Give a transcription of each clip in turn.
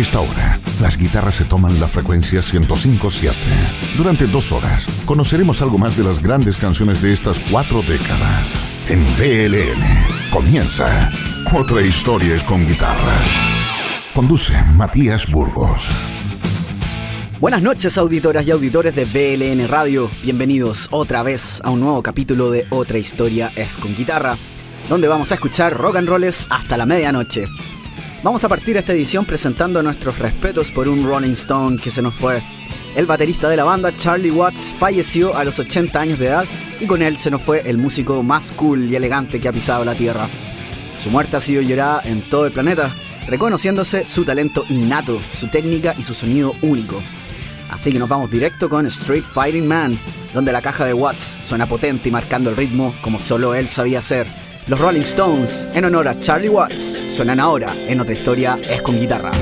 esta hora, las guitarras se toman la frecuencia 105.7. Durante dos horas, conoceremos algo más de las grandes canciones de estas cuatro décadas. En BLN comienza Otra historia es con guitarra. Conduce Matías Burgos. Buenas noches auditoras y auditores de BLN Radio. Bienvenidos otra vez a un nuevo capítulo de Otra historia es con guitarra, donde vamos a escuchar rock and rolls hasta la medianoche. Vamos a partir esta edición presentando nuestros respetos por un Rolling Stone que se nos fue. El baterista de la banda, Charlie Watts, falleció a los 80 años de edad y con él se nos fue el músico más cool y elegante que ha pisado la Tierra. Su muerte ha sido llorada en todo el planeta, reconociéndose su talento innato, su técnica y su sonido único. Así que nos vamos directo con Street Fighting Man, donde la caja de Watts suena potente y marcando el ritmo como solo él sabía hacer. Los Rolling Stones, en honor a Charlie Watts, suenan ahora en otra historia es con guitarra.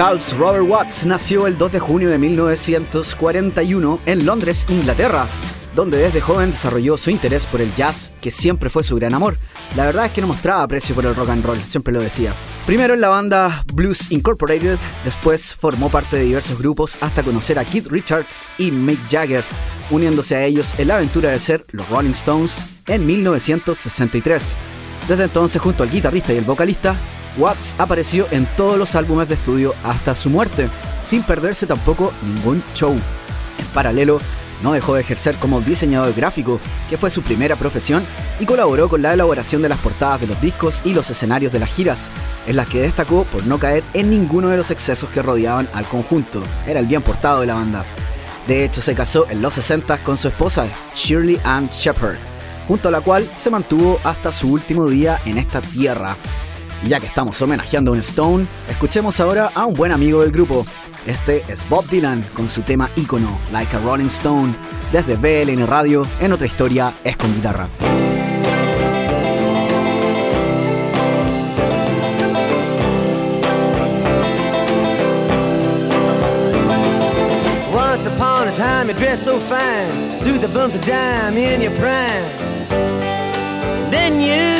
Charles Robert Watts nació el 2 de junio de 1941 en Londres, Inglaterra, donde desde joven desarrolló su interés por el jazz, que siempre fue su gran amor. La verdad es que no mostraba aprecio por el rock and roll, siempre lo decía. Primero en la banda Blues Incorporated, después formó parte de diversos grupos hasta conocer a Keith Richards y Mick Jagger, uniéndose a ellos en la aventura de ser los Rolling Stones en 1963. Desde entonces, junto al guitarrista y el vocalista, Watts apareció en todos los álbumes de estudio hasta su muerte, sin perderse tampoco ningún show. En paralelo, no dejó de ejercer como diseñador gráfico, que fue su primera profesión, y colaboró con la elaboración de las portadas de los discos y los escenarios de las giras, en las que destacó por no caer en ninguno de los excesos que rodeaban al conjunto. Era el bien portado de la banda. De hecho, se casó en los 60 con su esposa, Shirley Ann Shepard, junto a la cual se mantuvo hasta su último día en esta tierra. Y ya que estamos homenajeando a un Stone, escuchemos ahora a un buen amigo del grupo. Este es Bob Dylan con su tema ícono, Like a Rolling Stone, desde BLN Radio, en otra historia es con guitarra. Then you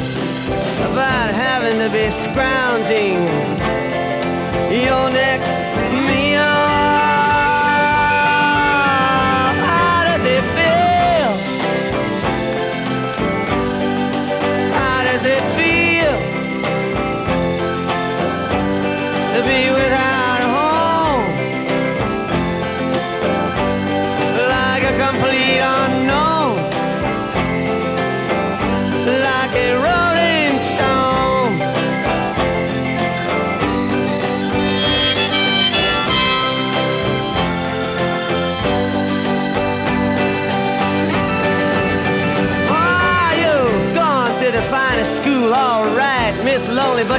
about having to be scrounging. Your next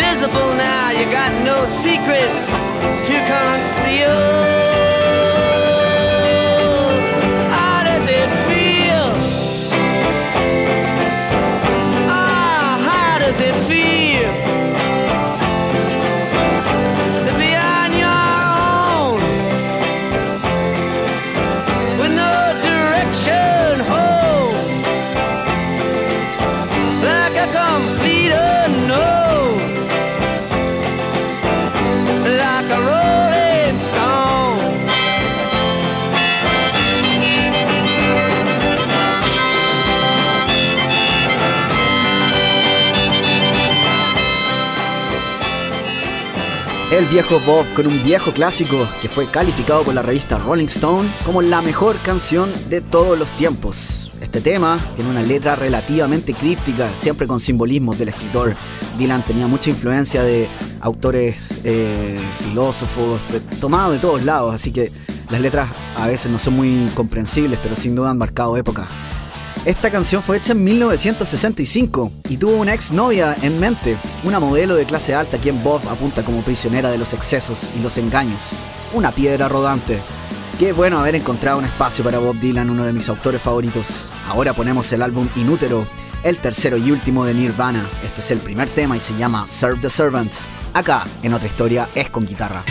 You're invisible now, you got no secrets to conceal. El viejo Bob con un viejo clásico que fue calificado por la revista Rolling Stone como la mejor canción de todos los tiempos. Este tema tiene una letra relativamente críptica, siempre con simbolismos del escritor. Dylan tenía mucha influencia de autores eh, filósofos, tomados de todos lados, así que las letras a veces no son muy comprensibles, pero sin duda han marcado época. Esta canción fue hecha en 1965 y tuvo una ex novia en mente, una modelo de clase alta quien Bob apunta como prisionera de los excesos y los engaños. Una piedra rodante. Qué bueno haber encontrado un espacio para Bob Dylan, uno de mis autores favoritos. Ahora ponemos el álbum Inútero, el tercero y último de Nirvana. Este es el primer tema y se llama Serve the Servants. Acá, en otra historia, es con guitarra.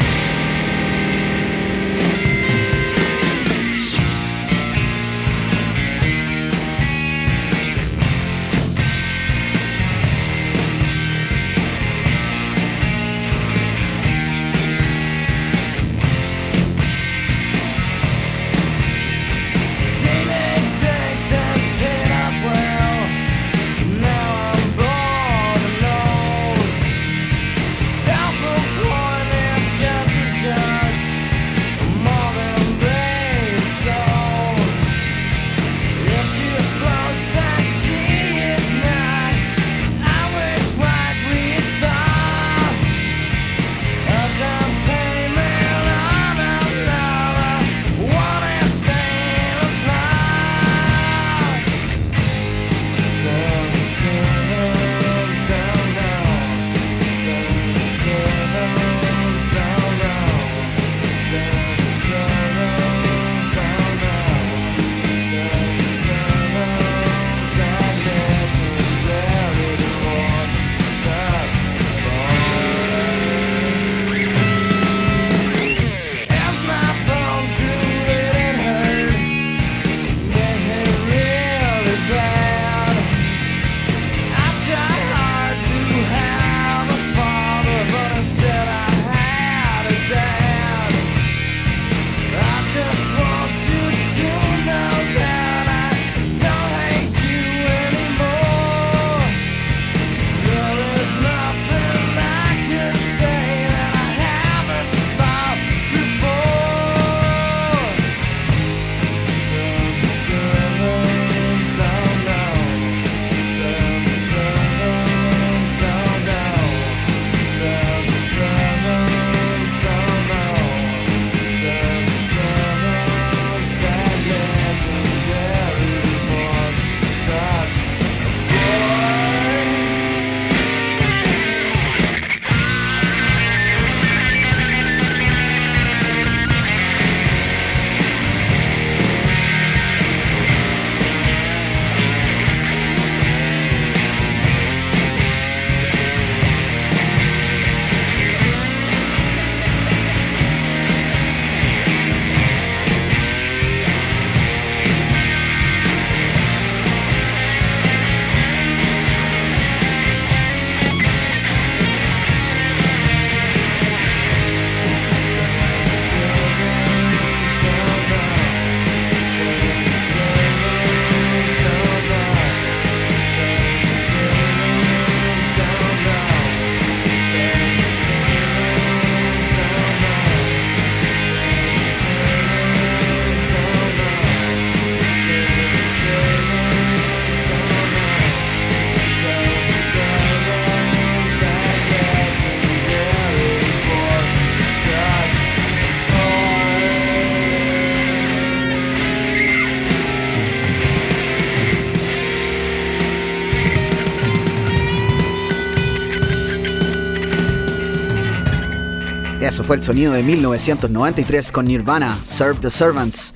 Fue el sonido de 1993 con Nirvana, Serve the Servants.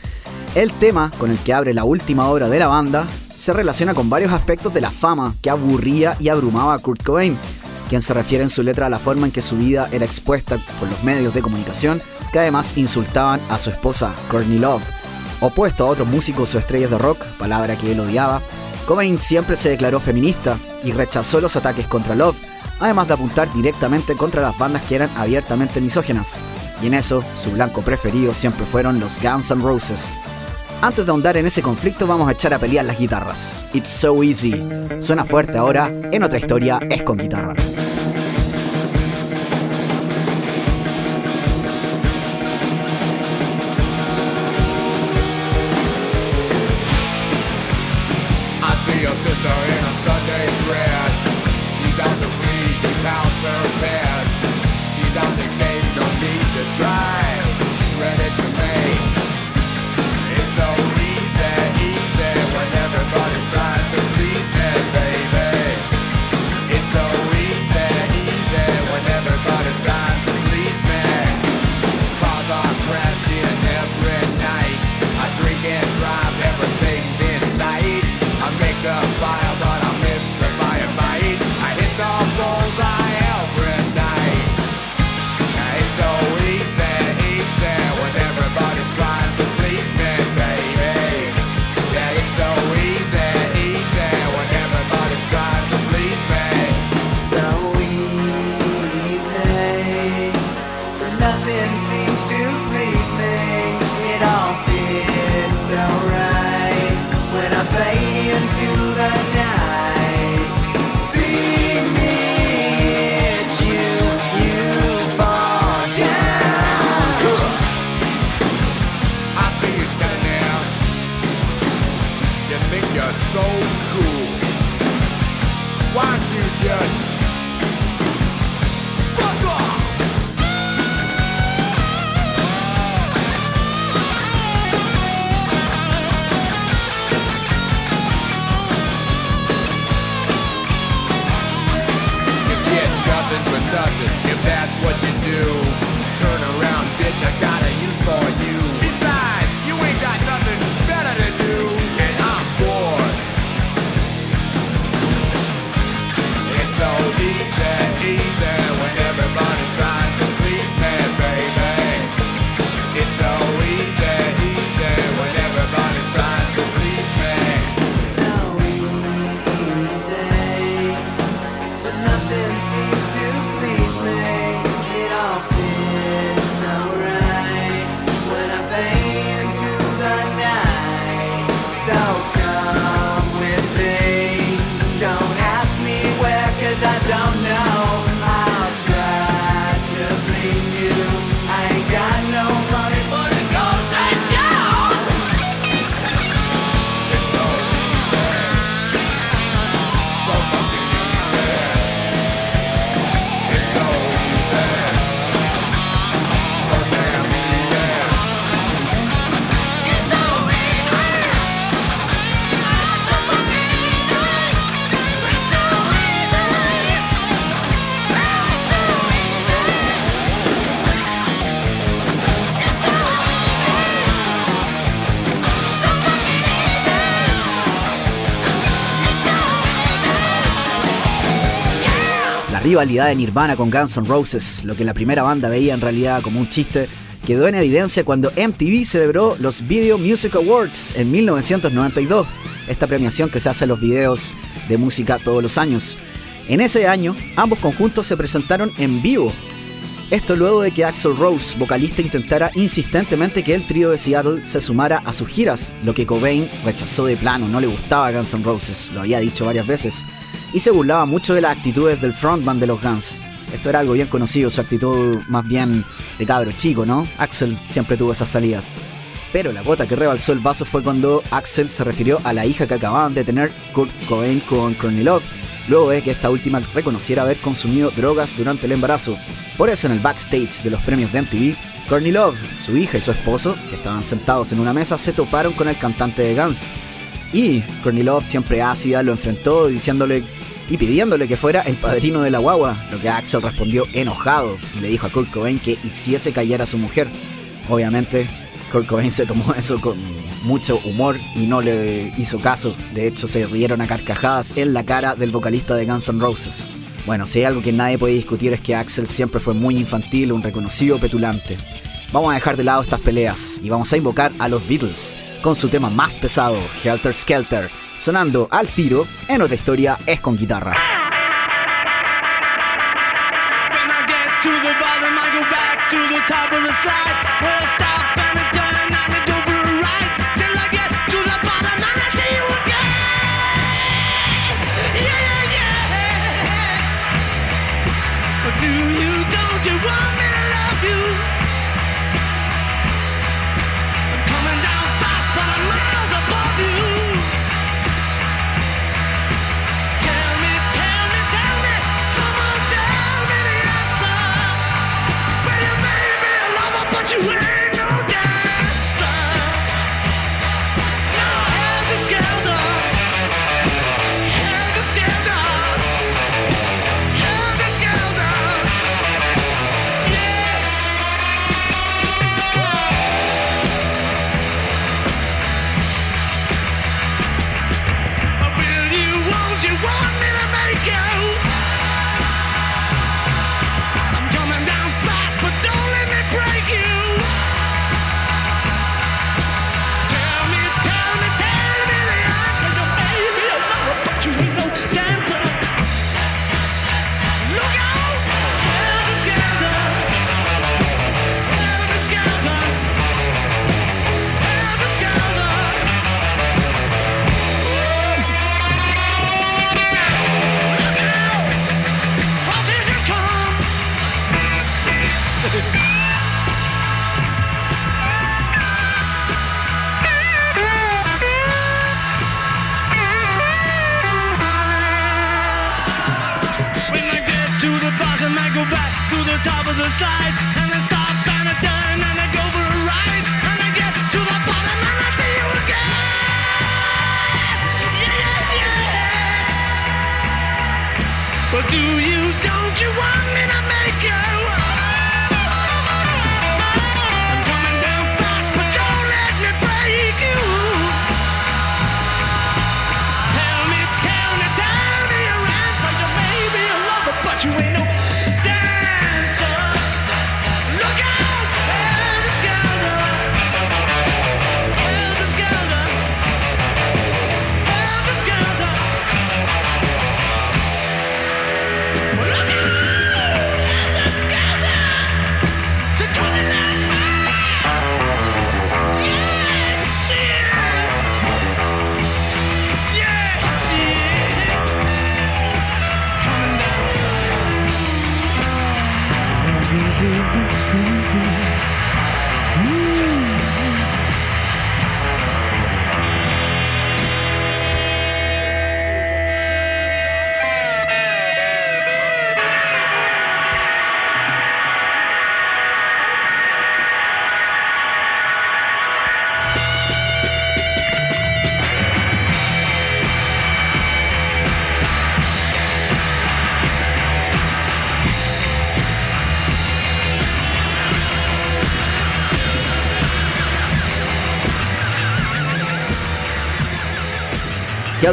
El tema con el que abre la última obra de la banda se relaciona con varios aspectos de la fama que aburría y abrumaba a Kurt Cobain, quien se refiere en su letra a la forma en que su vida era expuesta por los medios de comunicación, que además insultaban a su esposa, Courtney Love. Opuesto a otros músicos o estrellas de rock, palabra que él odiaba, Cobain siempre se declaró feminista y rechazó los ataques contra Love, además de apuntar directamente contra las bandas que eran abiertamente misógenas. Y en eso, su blanco preferido siempre fueron los Guns N' Roses. Antes de ahondar en ese conflicto, vamos a echar a pelear las guitarras. It's so easy. Suena fuerte ahora, en otra historia es con guitarra. Rivalidad de Nirvana con Guns N' Roses, lo que la primera banda veía en realidad como un chiste, quedó en evidencia cuando MTV celebró los Video Music Awards en 1992, esta premiación que se hace en los videos de música todos los años. En ese año, ambos conjuntos se presentaron en vivo. Esto luego de que Axel Rose, vocalista, intentara insistentemente que el trío de Seattle se sumara a sus giras, lo que Cobain rechazó de plano, no le gustaba a Guns N' Roses, lo había dicho varias veces y se burlaba mucho de las actitudes del frontman de los Guns. Esto era algo bien conocido, su actitud más bien de cabro chico, ¿no? Axel siempre tuvo esas salidas. Pero la gota que rebalsó el vaso fue cuando Axel se refirió a la hija que acababan de tener Kurt Cobain con Courtney Love, luego de que esta última reconociera haber consumido drogas durante el embarazo. Por eso en el backstage de los premios de MTV, Courtney Love, su hija y su esposo, que estaban sentados en una mesa, se toparon con el cantante de Guns. Y Courtney Love, siempre ácida, lo enfrentó diciéndole y pidiéndole que fuera el padrino de la guagua, lo que Axel respondió enojado y le dijo a Kurt Cobain que hiciese callar a su mujer. Obviamente, Kurt Cobain se tomó eso con mucho humor y no le hizo caso. De hecho, se rieron a carcajadas en la cara del vocalista de Guns N' Roses. Bueno, si hay algo que nadie puede discutir es que Axel siempre fue muy infantil, un reconocido petulante. Vamos a dejar de lado estas peleas y vamos a invocar a los Beatles con su tema más pesado, Helter Skelter, sonando al tiro en otra historia es con guitarra.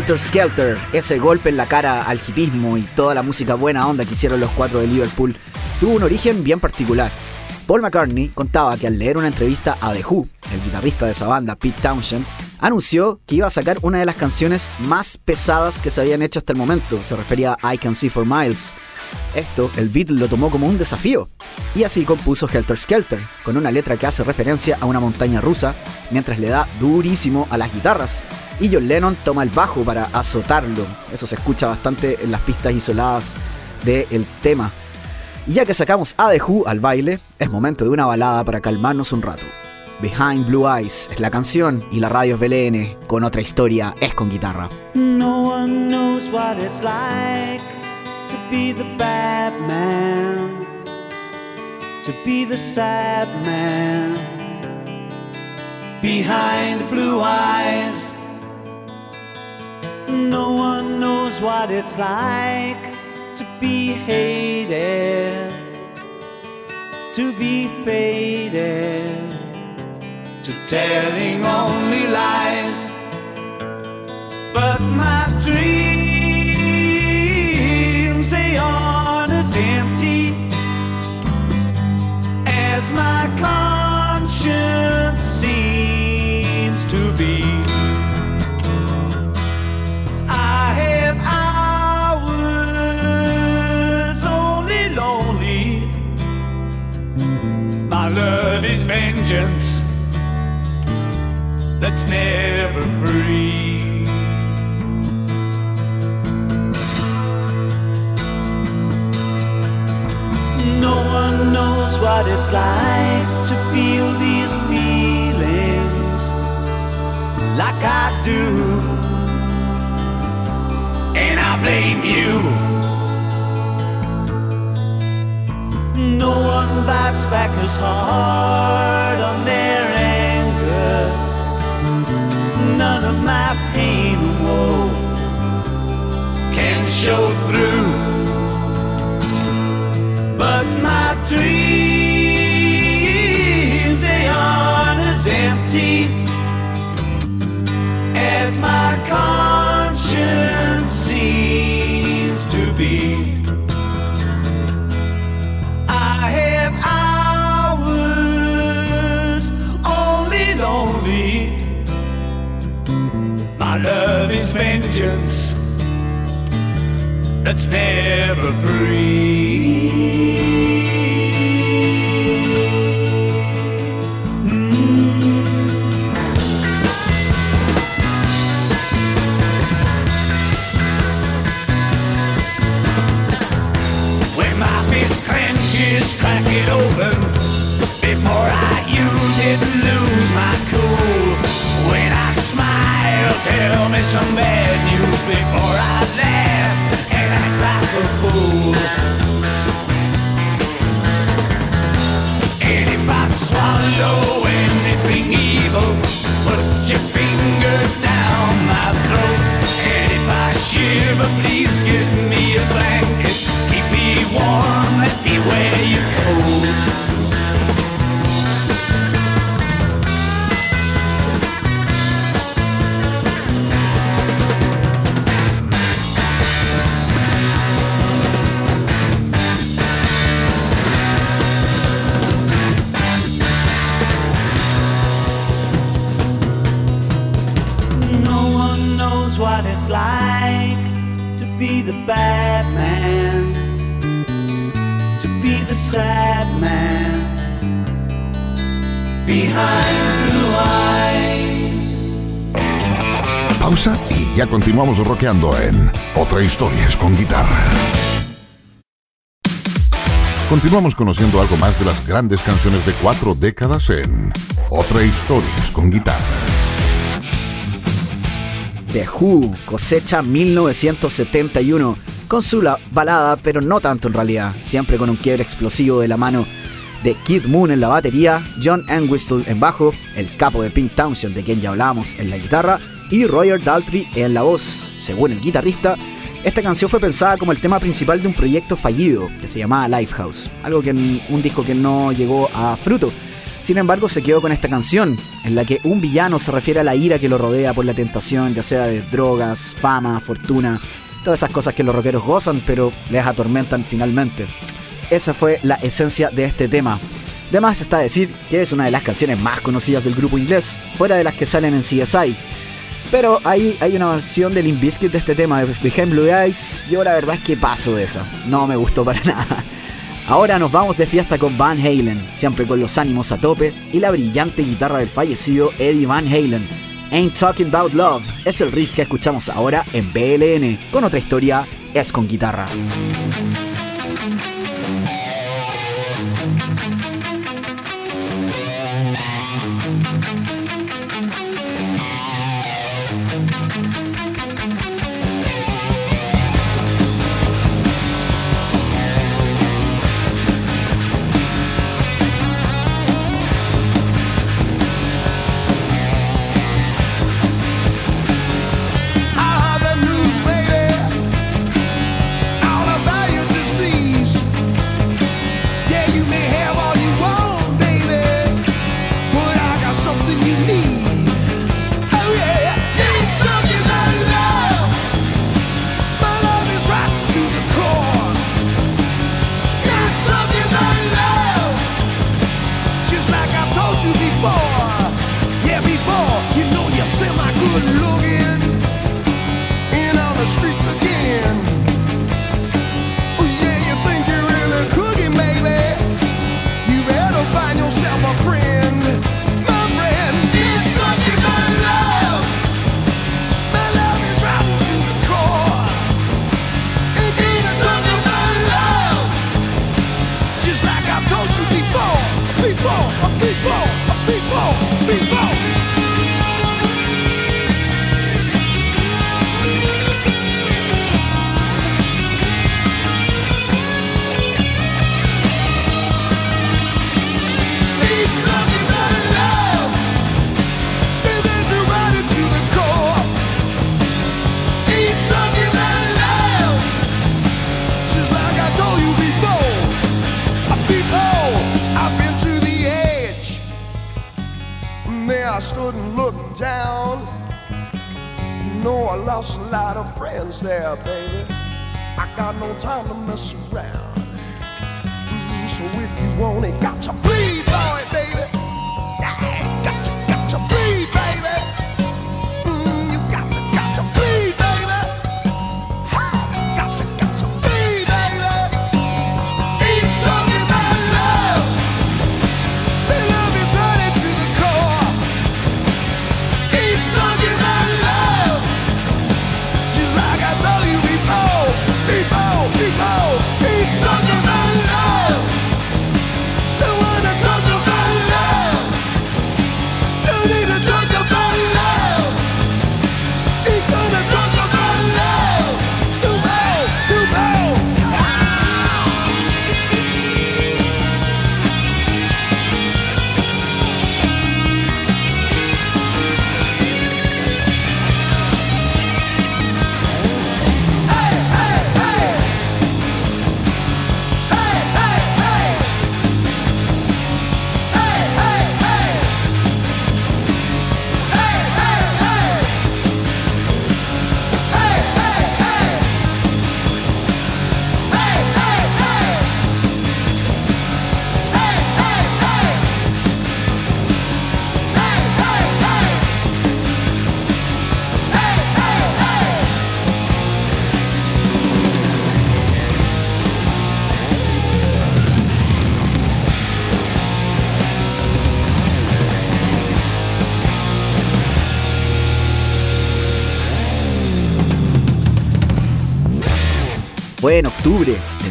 Helter Skelter, ese golpe en la cara al hipismo y toda la música buena onda que hicieron los cuatro de Liverpool, tuvo un origen bien particular. Paul McCartney contaba que al leer una entrevista a The Who, el guitarrista de esa banda, Pete Townshend, anunció que iba a sacar una de las canciones más pesadas que se habían hecho hasta el momento, se refería a I Can See For Miles. Esto, el Beatle lo tomó como un desafío, y así compuso Helter Skelter, con una letra que hace referencia a una montaña rusa, mientras le da durísimo a las guitarras, y John Lennon toma el bajo para azotarlo. Eso se escucha bastante en las pistas isoladas del tema. Y ya que sacamos a The Who al baile, es momento de una balada para calmarnos un rato. Behind Blue Eyes es la canción y la radio es BLN con otra historia es con guitarra. No one knows what it's like to be the bad man, to be the sad man. Behind blue eyes. No one knows what it's like to be hated, to be faded, to telling only lies. But my dreams, that's never free. No one knows what it's like to feel these feelings like I do. And I blame you. No one bites back as hard on their anger. None of my pain or woe can show through. But my dreams, that's never free. Mm. When my fist clenches, crack it open before I use it, lose my cool. When I smile, tell me some Keep me warm, let me wear your coat. Sad man behind blue eyes. Pausa y ya continuamos rockeando en Otra Historias con Guitarra. Continuamos conociendo algo más de las grandes canciones de cuatro décadas en Otra Historias con Guitarra. The Who cosecha 1971 con su la- balada, pero no tanto en realidad, siempre con un quiebre explosivo de la mano de Kid Moon en la batería, John Entwistle en bajo, el capo de Pink Townshend de quien ya hablábamos en la guitarra y Roger Daltrey en la voz. Según el guitarrista, esta canción fue pensada como el tema principal de un proyecto fallido que se llamaba Lifehouse, algo que un disco que no llegó a fruto. Sin embargo, se quedó con esta canción, en la que un villano se refiere a la ira que lo rodea por la tentación, ya sea de drogas, fama, fortuna, todas esas cosas que los rockeros gozan, pero les atormentan finalmente. Esa fue la esencia de este tema. De más está decir que es una de las canciones más conocidas del grupo inglés, fuera de las que salen en CSI. Pero ahí hay una versión de Limp Bizkit de este tema, de Behind Blue Eyes. Yo la verdad es que paso de esa. No me gustó para nada. Ahora nos vamos de fiesta con Van Halen, siempre con los ánimos a tope y la brillante guitarra del fallecido Eddie Van Halen. Ain't Talking About Love es el riff que escuchamos ahora en BLN, con otra historia es con guitarra.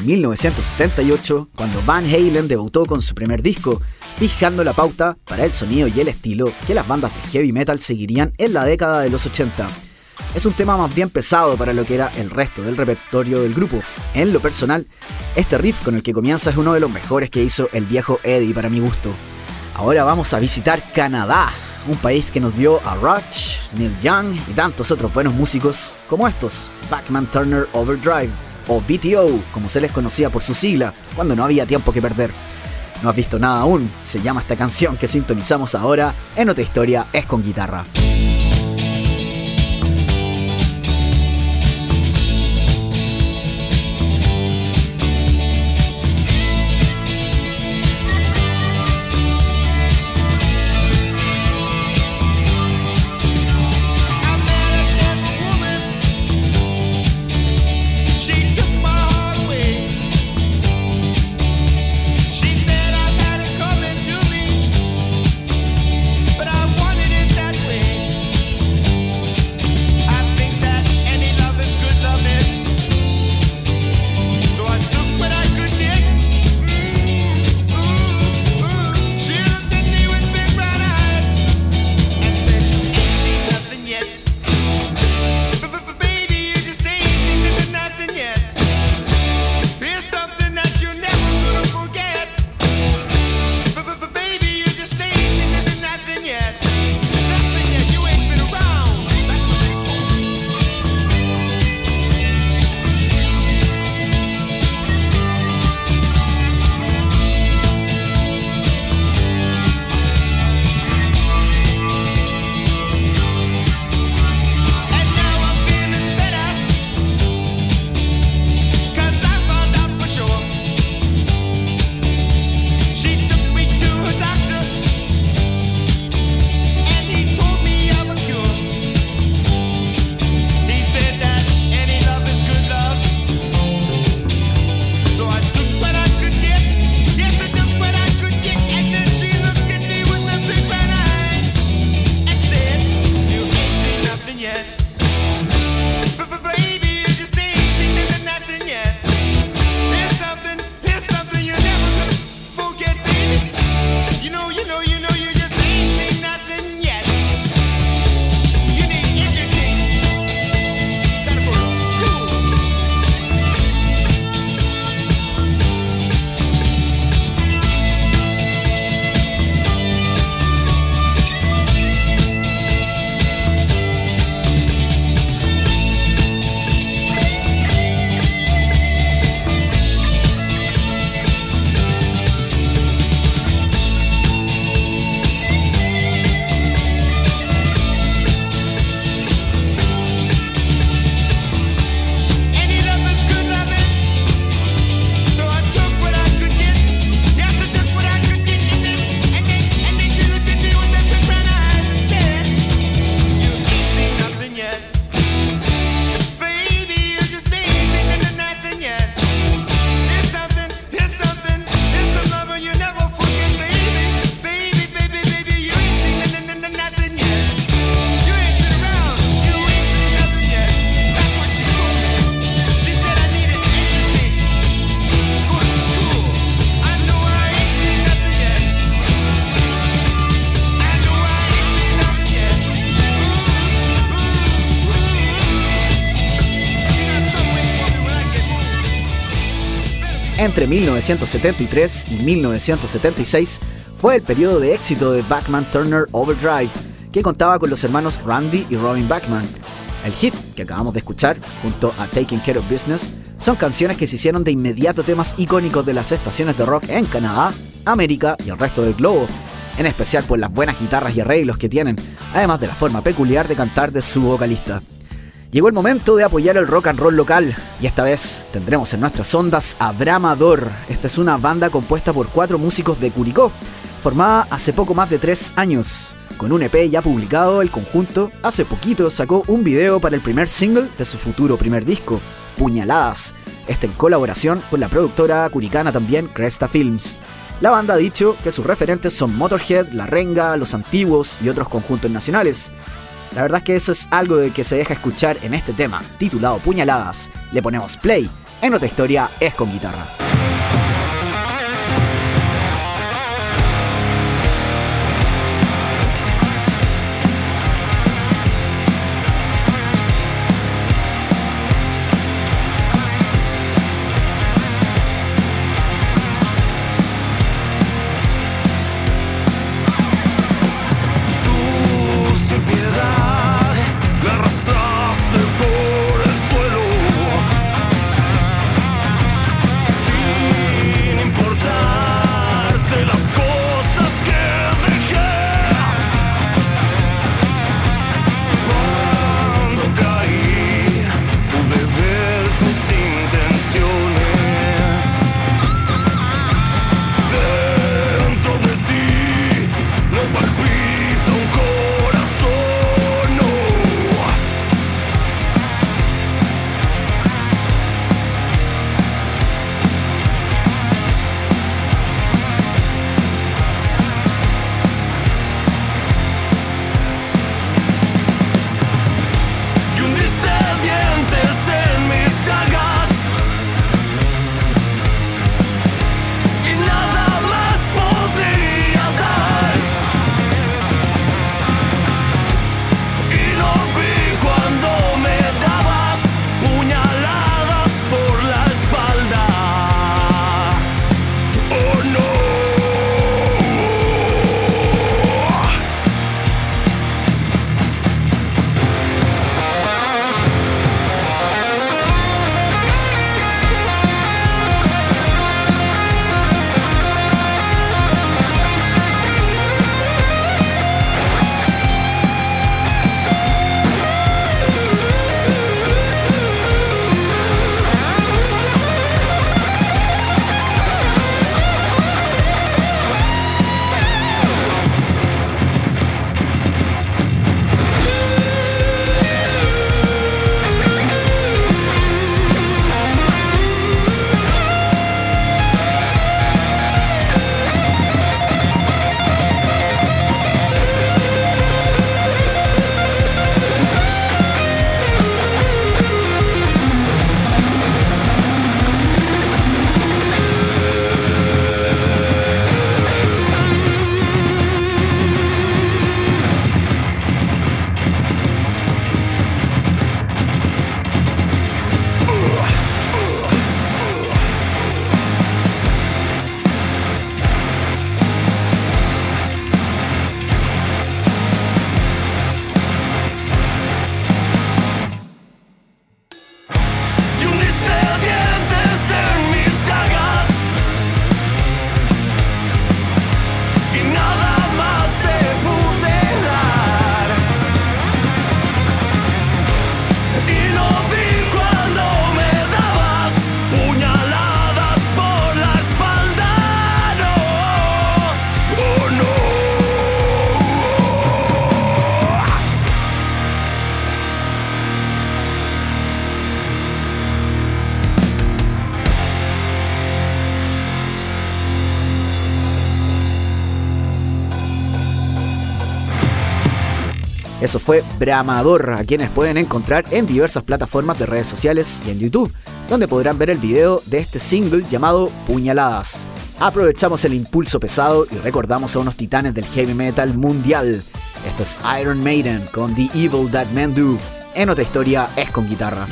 1978 cuando Van Halen debutó con su primer disco, fijando la pauta para el sonido y el estilo que las bandas de heavy metal seguirían en la década de los 80. Es un tema más bien pesado para lo que era el resto del repertorio del grupo. En lo personal, este riff con el que comienza es uno de los mejores que hizo el viejo Eddie para mi gusto. Ahora vamos a visitar Canadá, un país que nos dio a Rush, Neil Young y tantos otros buenos músicos como estos, Backman Turner Overdrive o BTO, como se les conocía por su sigla, cuando no había tiempo que perder. No has visto nada aún, se llama esta canción que sintonizamos ahora en otra historia es con guitarra. 1973 y 1976 fue el periodo de éxito de Backman Turner Overdrive, que contaba con los hermanos Randy y Robin Backman. El hit que acabamos de escuchar, junto a Taking Care of Business, son canciones que se hicieron de inmediato temas icónicos de las estaciones de rock en Canadá, América y el resto del globo, en especial por las buenas guitarras y arreglos que tienen, además de la forma peculiar de cantar de su vocalista. Llegó el momento de apoyar el rock and roll local y esta vez tendremos en nuestras ondas a Bramador. Esta es una banda compuesta por cuatro músicos de Curicó, formada hace poco más de tres años. Con un EP ya publicado, el conjunto hace poquito sacó un video para el primer single de su futuro primer disco, Puñaladas, este en colaboración con la productora curicana también Cresta Films. La banda ha dicho que sus referentes son Motorhead, La Renga, Los Antiguos y otros conjuntos nacionales. La verdad es que eso es algo de que se deja escuchar en este tema, titulado Puñaladas. Le ponemos play, en otra historia es con guitarra. Eso fue Bramador, a quienes pueden encontrar en diversas plataformas de redes sociales y en YouTube, donde podrán ver el video de este single llamado Puñaladas. Aprovechamos el impulso pesado y recordamos a unos titanes del heavy metal mundial. Esto es Iron Maiden con The Evil That Men Do. En otra historia es con guitarra.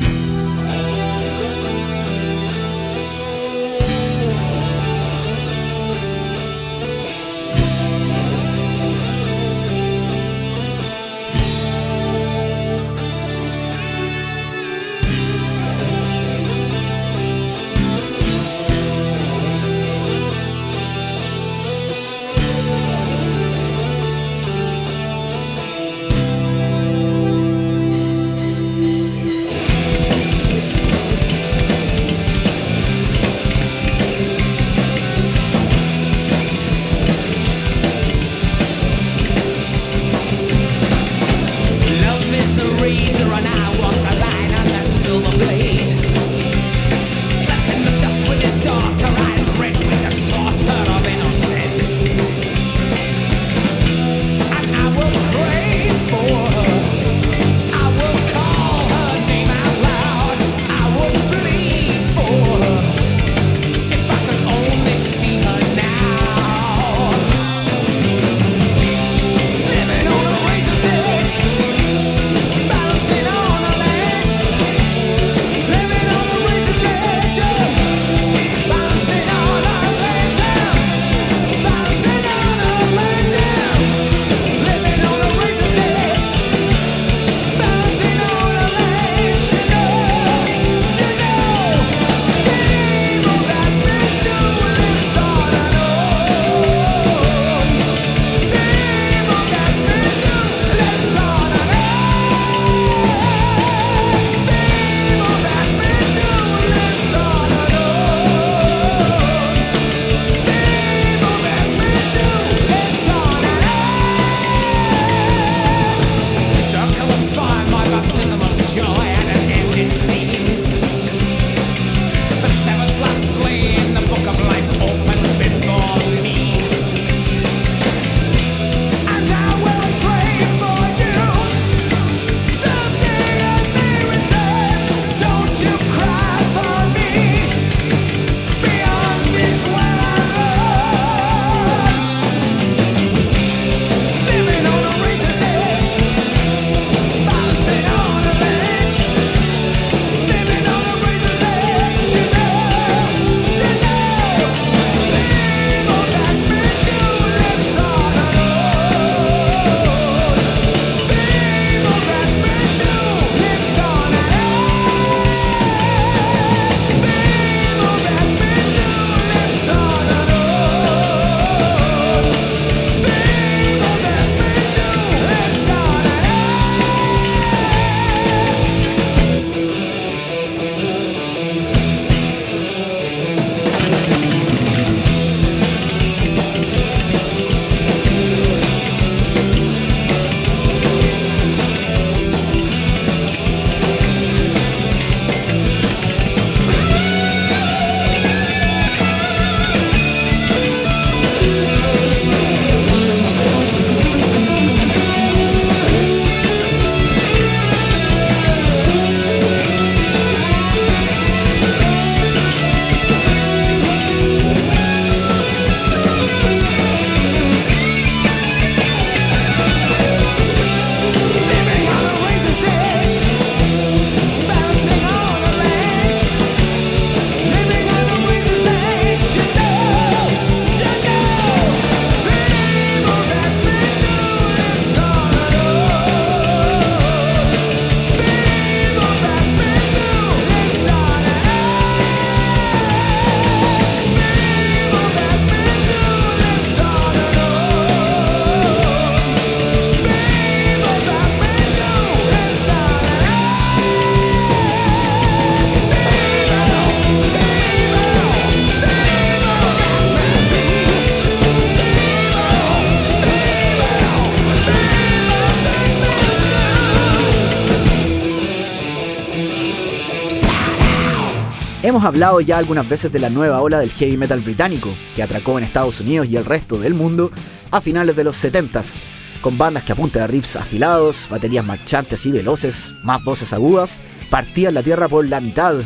Hemos hablado ya algunas veces de la nueva ola del heavy metal británico, que atracó en Estados Unidos y el resto del mundo a finales de los 70s, con bandas que a punta de riffs afilados, baterías marchantes y veloces, más voces agudas, partían la tierra por la mitad.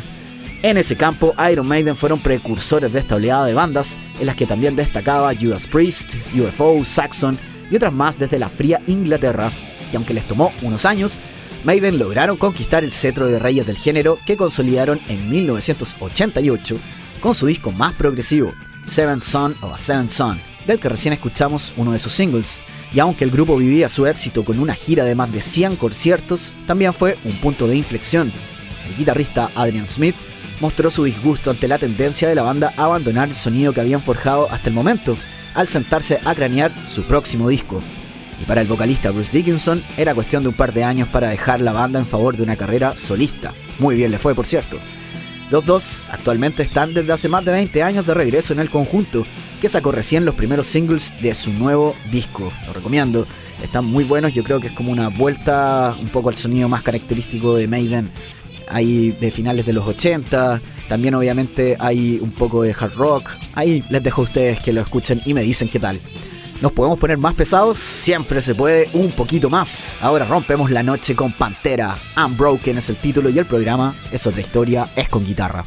En ese campo, Iron Maiden fueron precursores de esta oleada de bandas, en las que también destacaba Judas Priest, UFO, Saxon y otras más desde la fría Inglaterra, y aunque les tomó unos años, Maiden lograron conquistar el cetro de reyes del género que consolidaron en 1988 con su disco más progresivo, Seventh Son o A Seventh Son, del que recién escuchamos uno de sus singles. Y aunque el grupo vivía su éxito con una gira de más de 100 conciertos, también fue un punto de inflexión. El guitarrista Adrian Smith mostró su disgusto ante la tendencia de la banda a abandonar el sonido que habían forjado hasta el momento, al sentarse a cranear su próximo disco. Y para el vocalista Bruce Dickinson era cuestión de un par de años para dejar la banda en favor de una carrera solista. Muy bien le fue, por cierto. Los dos actualmente están desde hace más de 20 años de regreso en el conjunto, que sacó recién los primeros singles de su nuevo disco. Lo recomiendo, están muy buenos, yo creo que es como una vuelta un poco al sonido más característico de Maiden. Hay de finales de los 80, también obviamente hay un poco de hard rock. Ahí les dejo a ustedes que lo escuchen y me dicen qué tal. ¿Nos podemos poner más pesados? Siempre se puede un poquito más. Ahora rompemos la noche con Pantera. Unbroken es el título y el programa es otra historia, es con guitarra.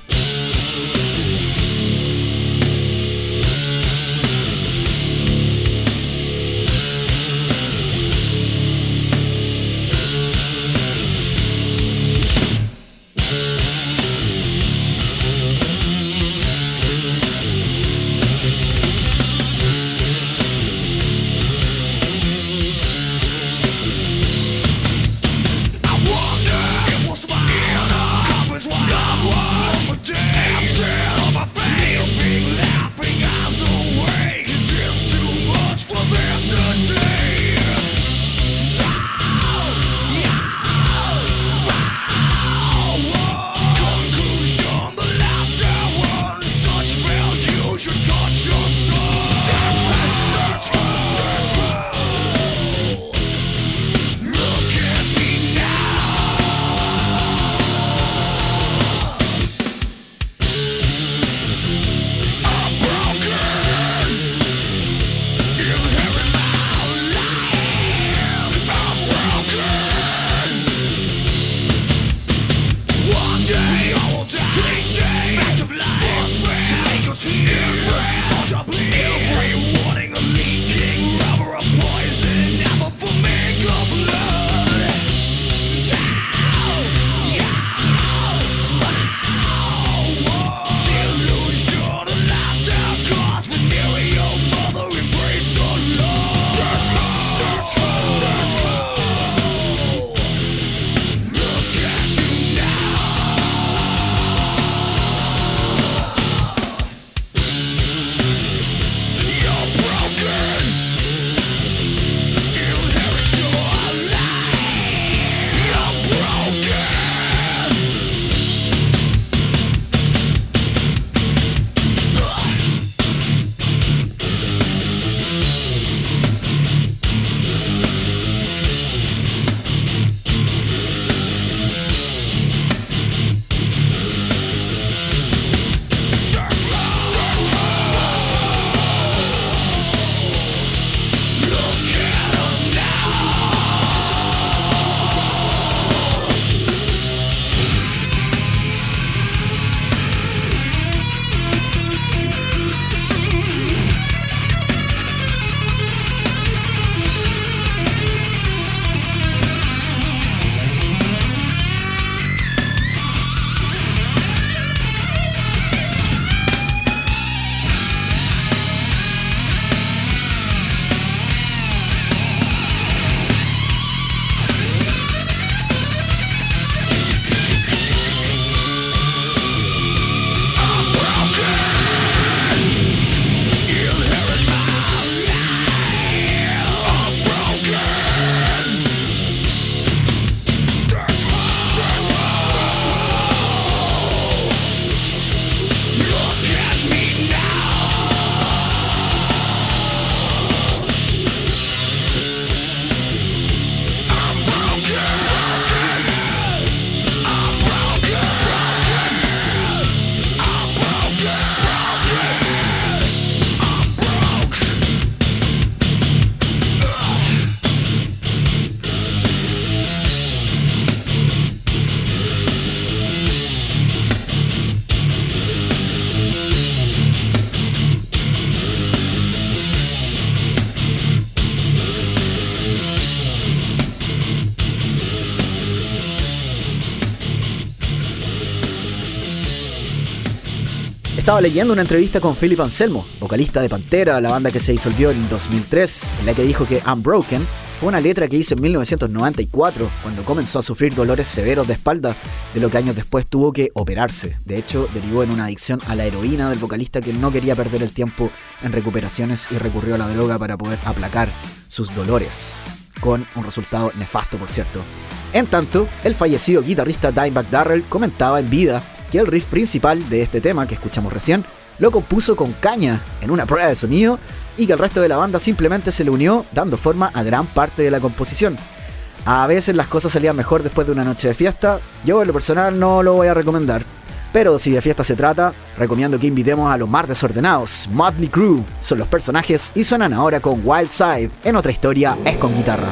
Estaba leyendo una entrevista con Philip Anselmo, vocalista de Pantera, la banda que se disolvió en 2003, en la que dijo que Unbroken fue una letra que hizo en 1994, cuando comenzó a sufrir dolores severos de espalda, de lo que años después tuvo que operarse. De hecho, derivó en una adicción a la heroína del vocalista que no quería perder el tiempo en recuperaciones y recurrió a la droga para poder aplacar sus dolores, con un resultado nefasto, por cierto. En tanto, el fallecido guitarrista Dimebag Darrell comentaba en vida que el riff principal de este tema que escuchamos recién lo compuso con caña en una prueba de sonido y que el resto de la banda simplemente se le unió dando forma a gran parte de la composición. A veces las cosas salían mejor después de una noche de fiesta, yo en lo personal no lo voy a recomendar. Pero si de fiesta se trata, recomiendo que invitemos a los más desordenados, Motley Crue, son los personajes y suenan ahora con Wild Side, en otra historia es con guitarra.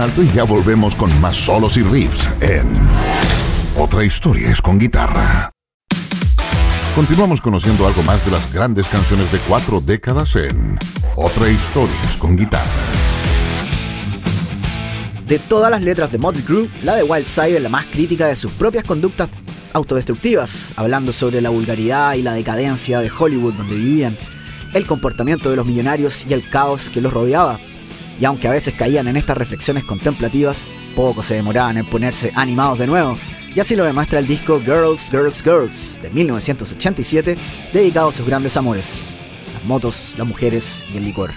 Alto y ya volvemos con más solos y riffs en Otra historia es con guitarra. Continuamos conociendo algo más de las grandes canciones de cuatro décadas en Otra historia es con guitarra. De todas las letras de Motley Crue, la de Wild Side es la más crítica de sus propias conductas autodestructivas, hablando sobre la vulgaridad y la decadencia de Hollywood donde vivían, el comportamiento de los millonarios y el caos que los rodeaba. Y aunque a veces caían en estas reflexiones contemplativas, poco se demoraban en ponerse animados de nuevo, y así lo demuestra el disco Girls, Girls, Girls de 1987, dedicado a sus grandes amores, las motos, las mujeres y el licor.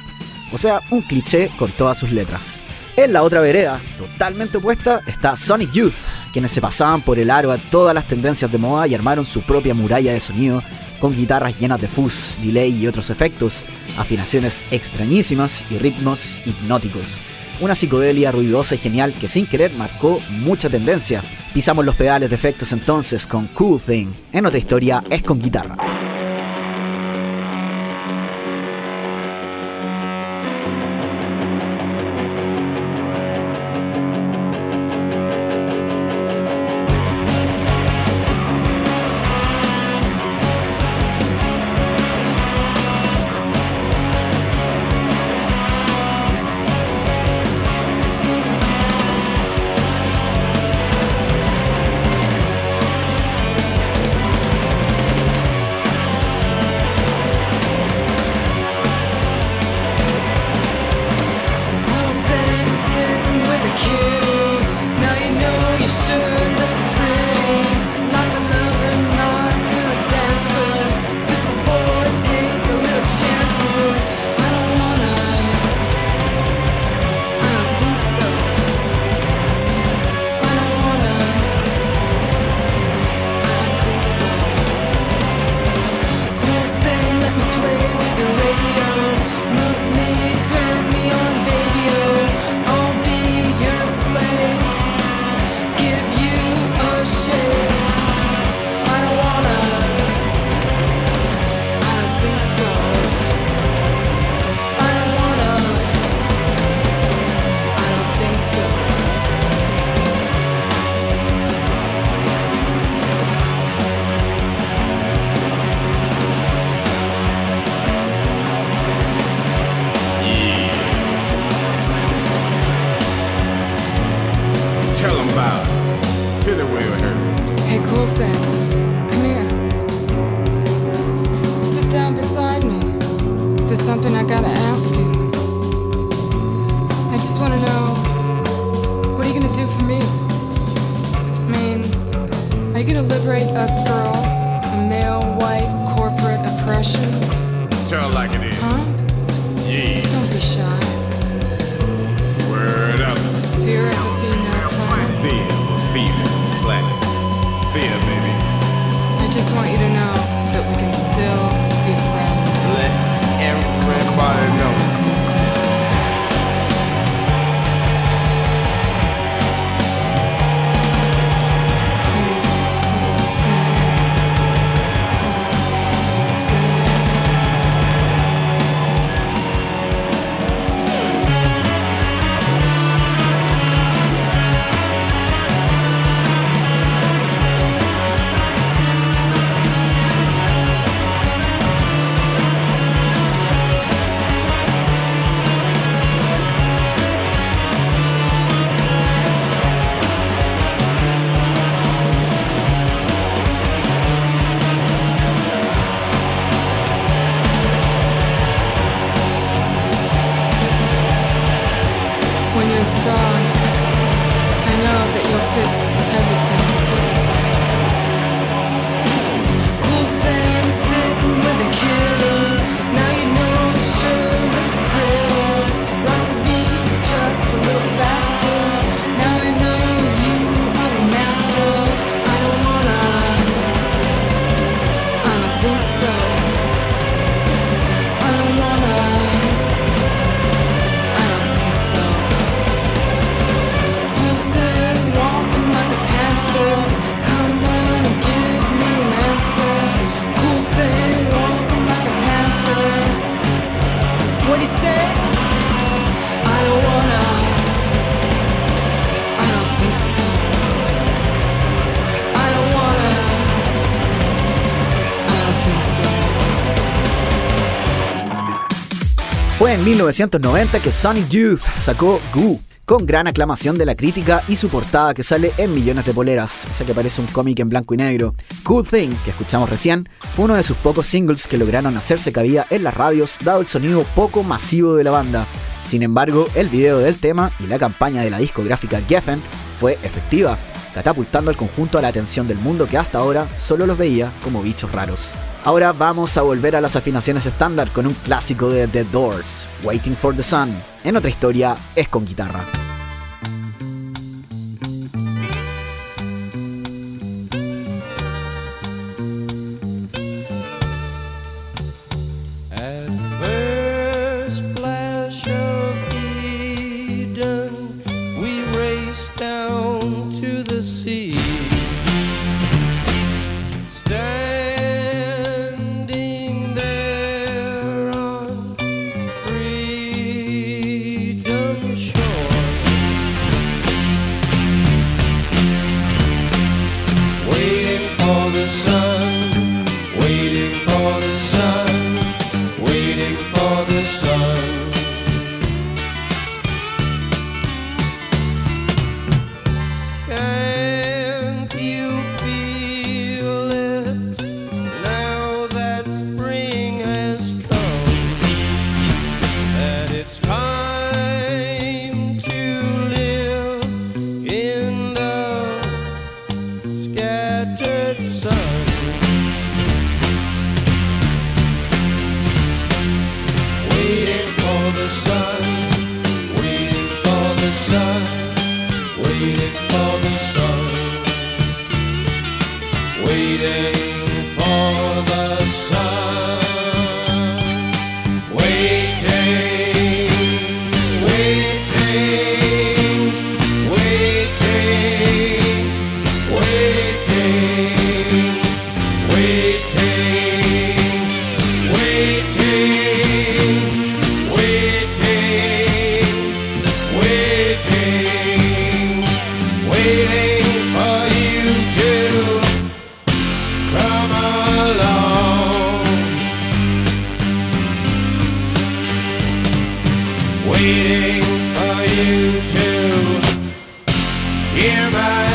O sea, un cliché con todas sus letras. En la otra vereda, totalmente opuesta, está Sonic Youth, quienes se pasaban por el aro a todas las tendencias de moda y armaron su propia muralla de sonido con guitarras llenas de fuzz, delay y otros efectos, afinaciones extrañísimas y ritmos hipnóticos. Una psicodelia ruidosa y genial que sin querer marcó mucha tendencia. Pisamos los pedales de efectos entonces con Cool Thing. En otra historia es con guitarra. 1990 que Sonic Youth sacó Goo, con gran aclamación de la crítica y su portada que sale en millones de poleras, esa que parece un cómic en blanco y negro. Cool Thing, que escuchamos recién, fue uno de sus pocos singles que lograron hacerse cabida en las radios dado el sonido poco masivo de la banda. Sin embargo, el video del tema y la campaña de la discográfica Geffen fue efectiva, catapultando al conjunto a la atención del mundo que hasta ahora solo los veía como bichos raros. Ahora vamos a volver a las afinaciones estándar con un clásico de The Doors, Waiting for the Sun. En otra historia es con waiting for you to hear my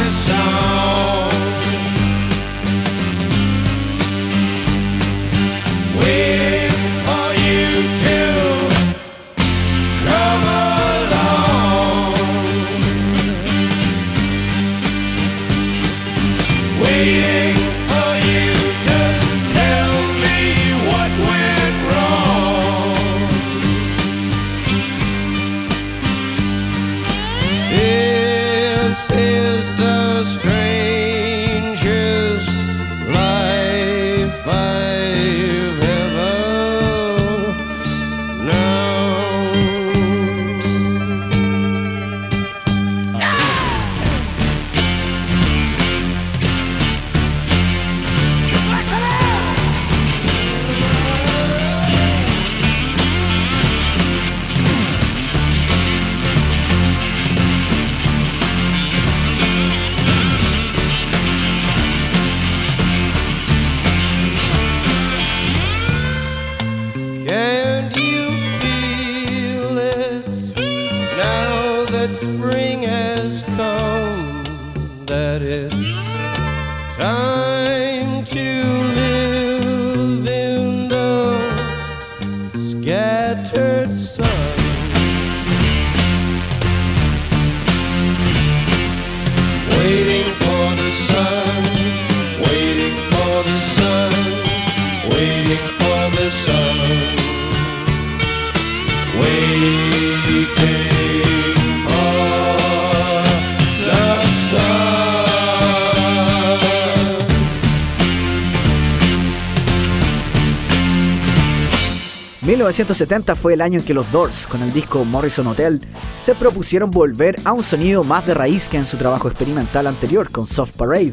guitarra.1970 fue el año en que los Doors, con el disco Morrison Hotel, se propusieron volver a un sonido más de raíz que en su trabajo experimental anterior con Soft Parade.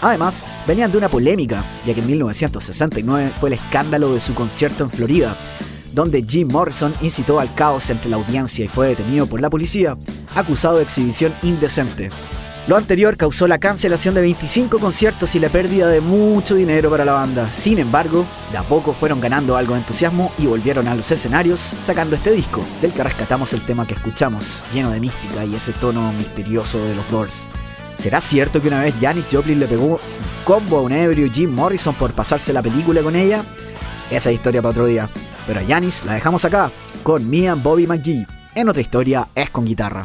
Además, venían de una polémica, ya que en 1969 fue el escándalo de su concierto en Florida, donde Jim Morrison incitó al caos entre la audiencia y fue detenido por la policía, acusado de exhibición indecente. Lo anterior causó la cancelación de 25 conciertos y la pérdida de mucho dinero para la banda. Sin embargo, de a poco fueron ganando algo de entusiasmo y volvieron a los escenarios sacando este disco, del que rescatamos el tema que escuchamos, lleno de mística y ese tono misterioso de los Doors. ¿Será cierto que una vez Janis Joplin le pegó un combo a un ebrio Jim Morrison por pasarse la película con ella? Esa es historia para otro día. Pero a Janis la dejamos acá, con Mia Bobby McGee. En otra historia es con guitarra.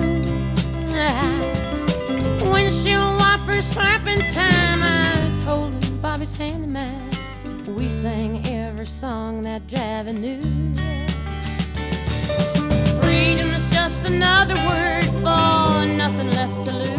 Slapping time. I was holding Bobby's hand in mine. We sang every song that Javi knew. Freedom's just another word for nothing left to lose.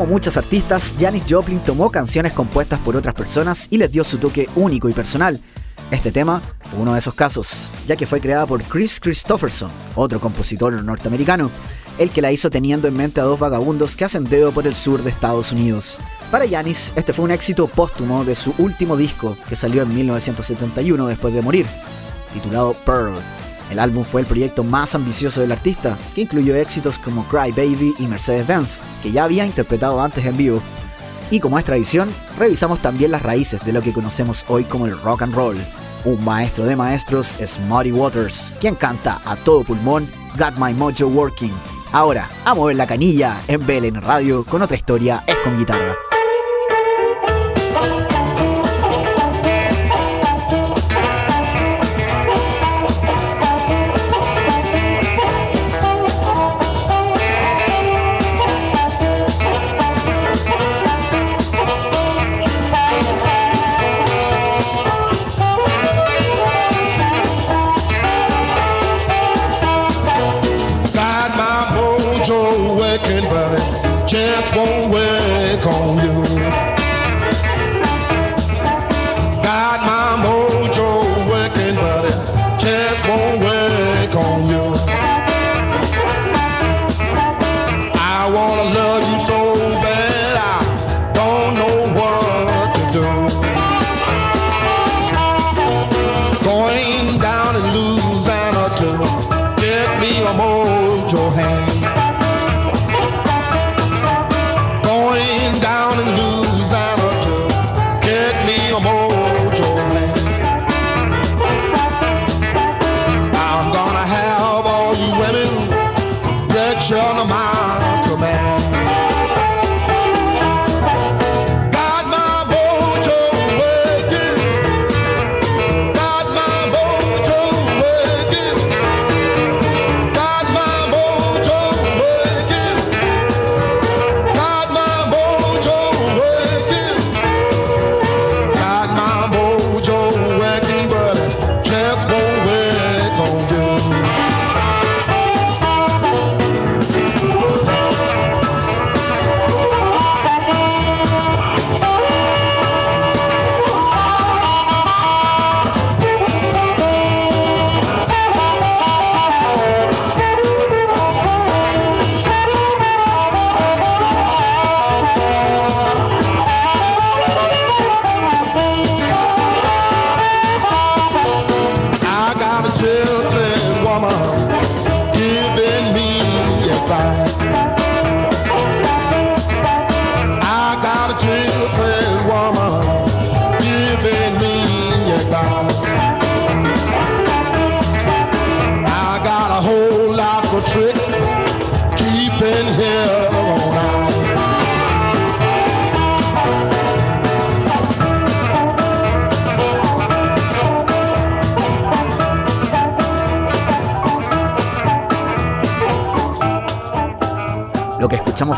Como muchas artistas, Janis Joplin tomó canciones compuestas por otras personas y les dio su toque único y personal. Este tema fue uno de esos casos, ya que fue creada por Chris Christopherson, otro compositor norteamericano, el que la hizo teniendo en mente a dos vagabundos que hacen dedo por el sur de Estados Unidos. Para Janis, este fue un éxito póstumo de su último disco, que salió en 1971 después de morir, titulado Pearl. El álbum fue el proyecto más ambicioso del artista, que incluyó éxitos como Cry Baby y Mercedes-Benz, que ya había interpretado antes en vivo. Y como es tradición, revisamos también las raíces de lo que conocemos hoy como el rock and roll. Un maestro de maestros es Muddy Waters, quien canta a todo pulmón Got My Mojo Working. Ahora, a mover la canilla en Belén Radio con otra historia es con guitarra.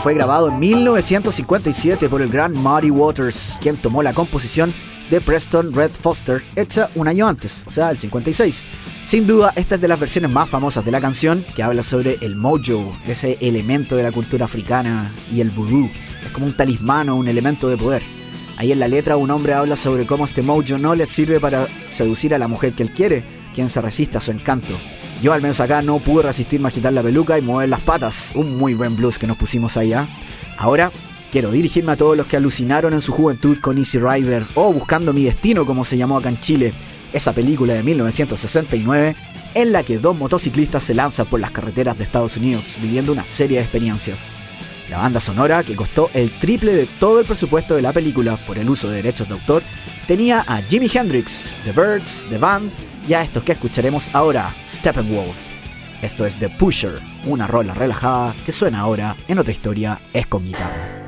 Fue grabado en 1957 por el gran Muddy Waters, quien tomó la composición de Preston Red Foster, hecha un año antes, o sea, el 56. Sin duda, esta es de las versiones más famosas de la canción, que habla sobre el mojo, ese elemento de la cultura africana, y el vudú. Es como un talismán o un elemento de poder. Ahí en la letra un hombre habla sobre cómo este mojo no le sirve para seducir a la mujer que él quiere, quien se resiste a su encanto. Yo al menos acá no pude resistirme a agitar la peluca y mover las patas. Un muy buen blues que nos pusimos allá. Ahora quiero dirigirme a todos los que alucinaron en su juventud con Easy Rider o Buscando mi destino como se llamó acá en Chile. Esa película de 1969 en la que dos motociclistas se lanzan por las carreteras de Estados Unidos viviendo una serie de experiencias. La banda sonora, que costó el triple de todo el presupuesto de la película por el uso de derechos de autor, tenía a Jimi Hendrix, The Birds, The Band y a estos que escucharemos ahora, Steppenwolf. Esto es The Pusher, una rola relajada que suena ahora en otra historia es con guitarra.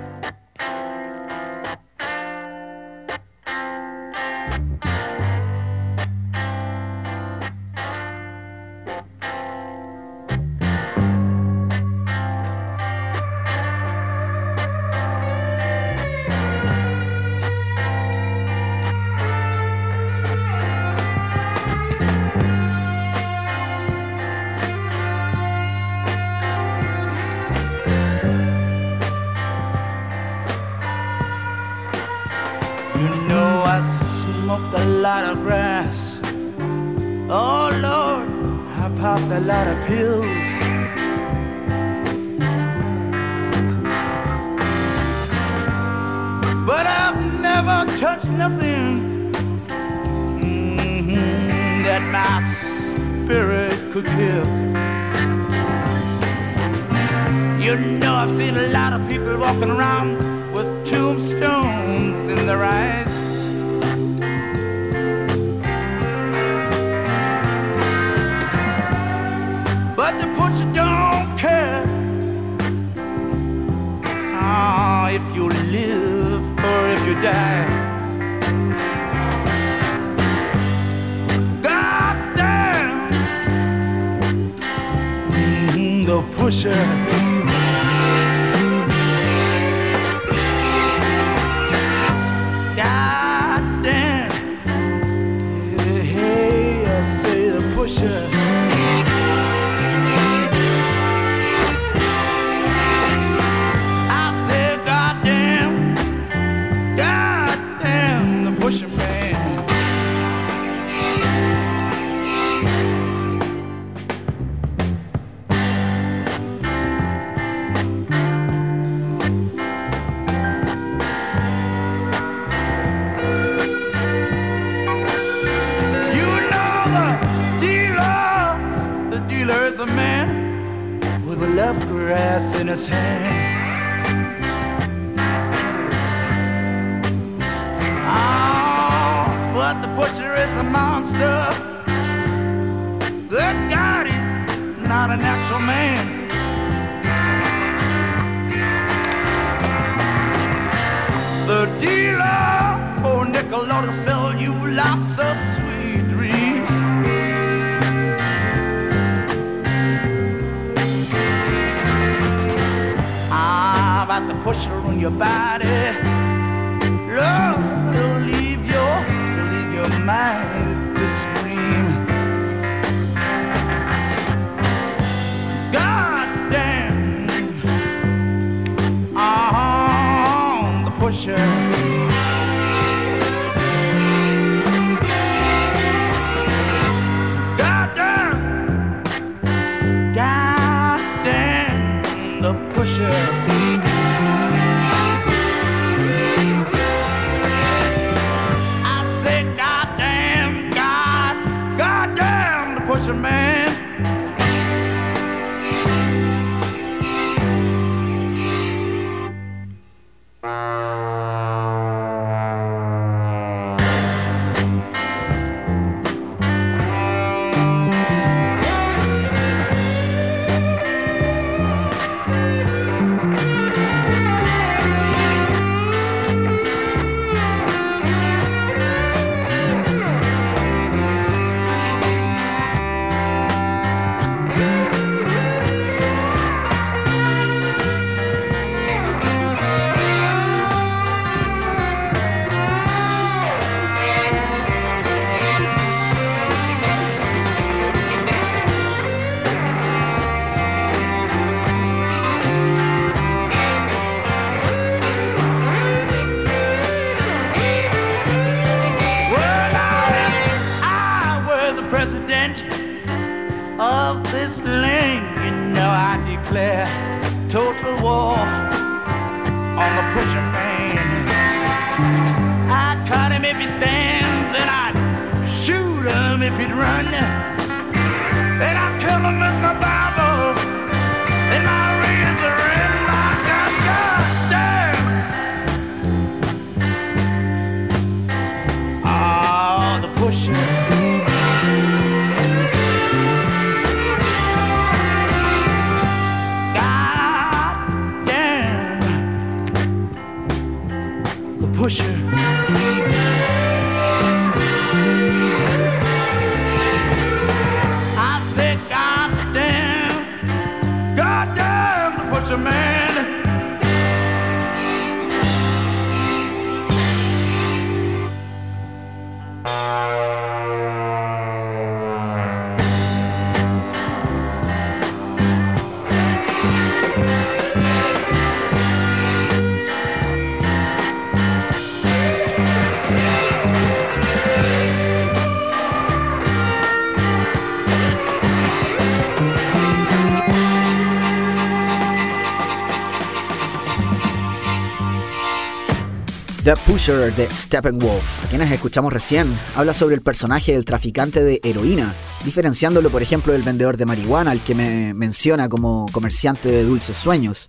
De Steppenwolf, a quienes escuchamos recién, habla sobre el personaje del traficante de heroína, diferenciándolo por ejemplo del vendedor de marihuana al que me menciona como comerciante de dulces sueños.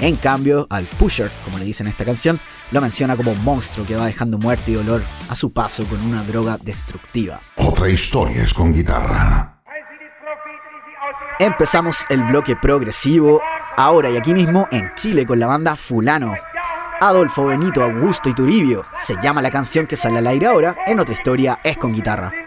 En cambio, al Pusher, como le dice en esta canción, lo menciona como un monstruo que va dejando muerte y dolor a su paso con una droga destructiva. Otra historia es con guitarra. Empezamos el bloque progresivo ahora y aquí mismo en Chile con la banda Fulano. Adolfo Benito Augusto y Turibio se llama la canción que sale al aire ahora, en otra historia es con guitarra.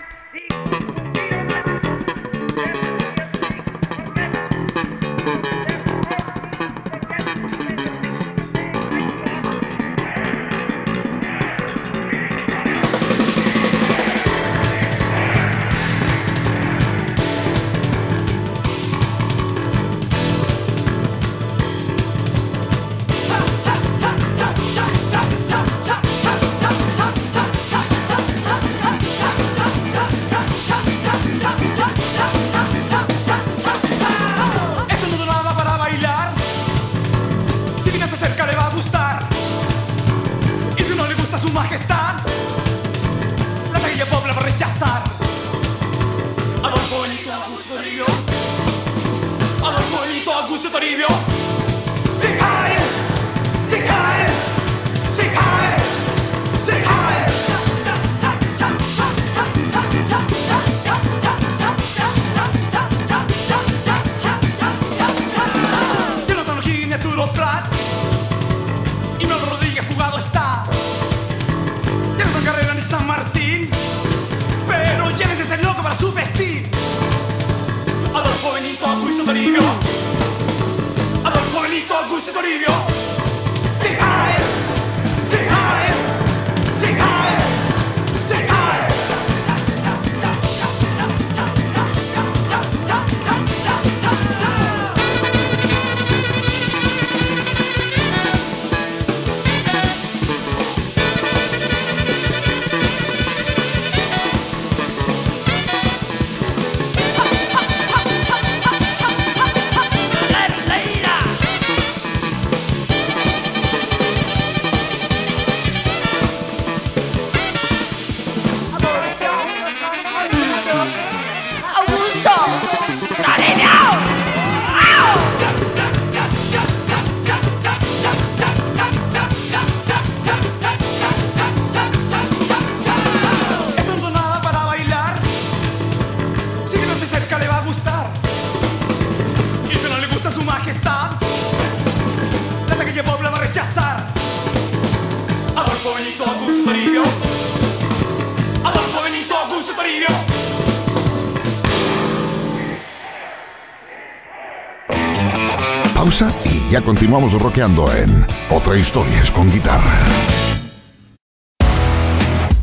Y ya continuamos rockeando en Otra historia es con guitarra.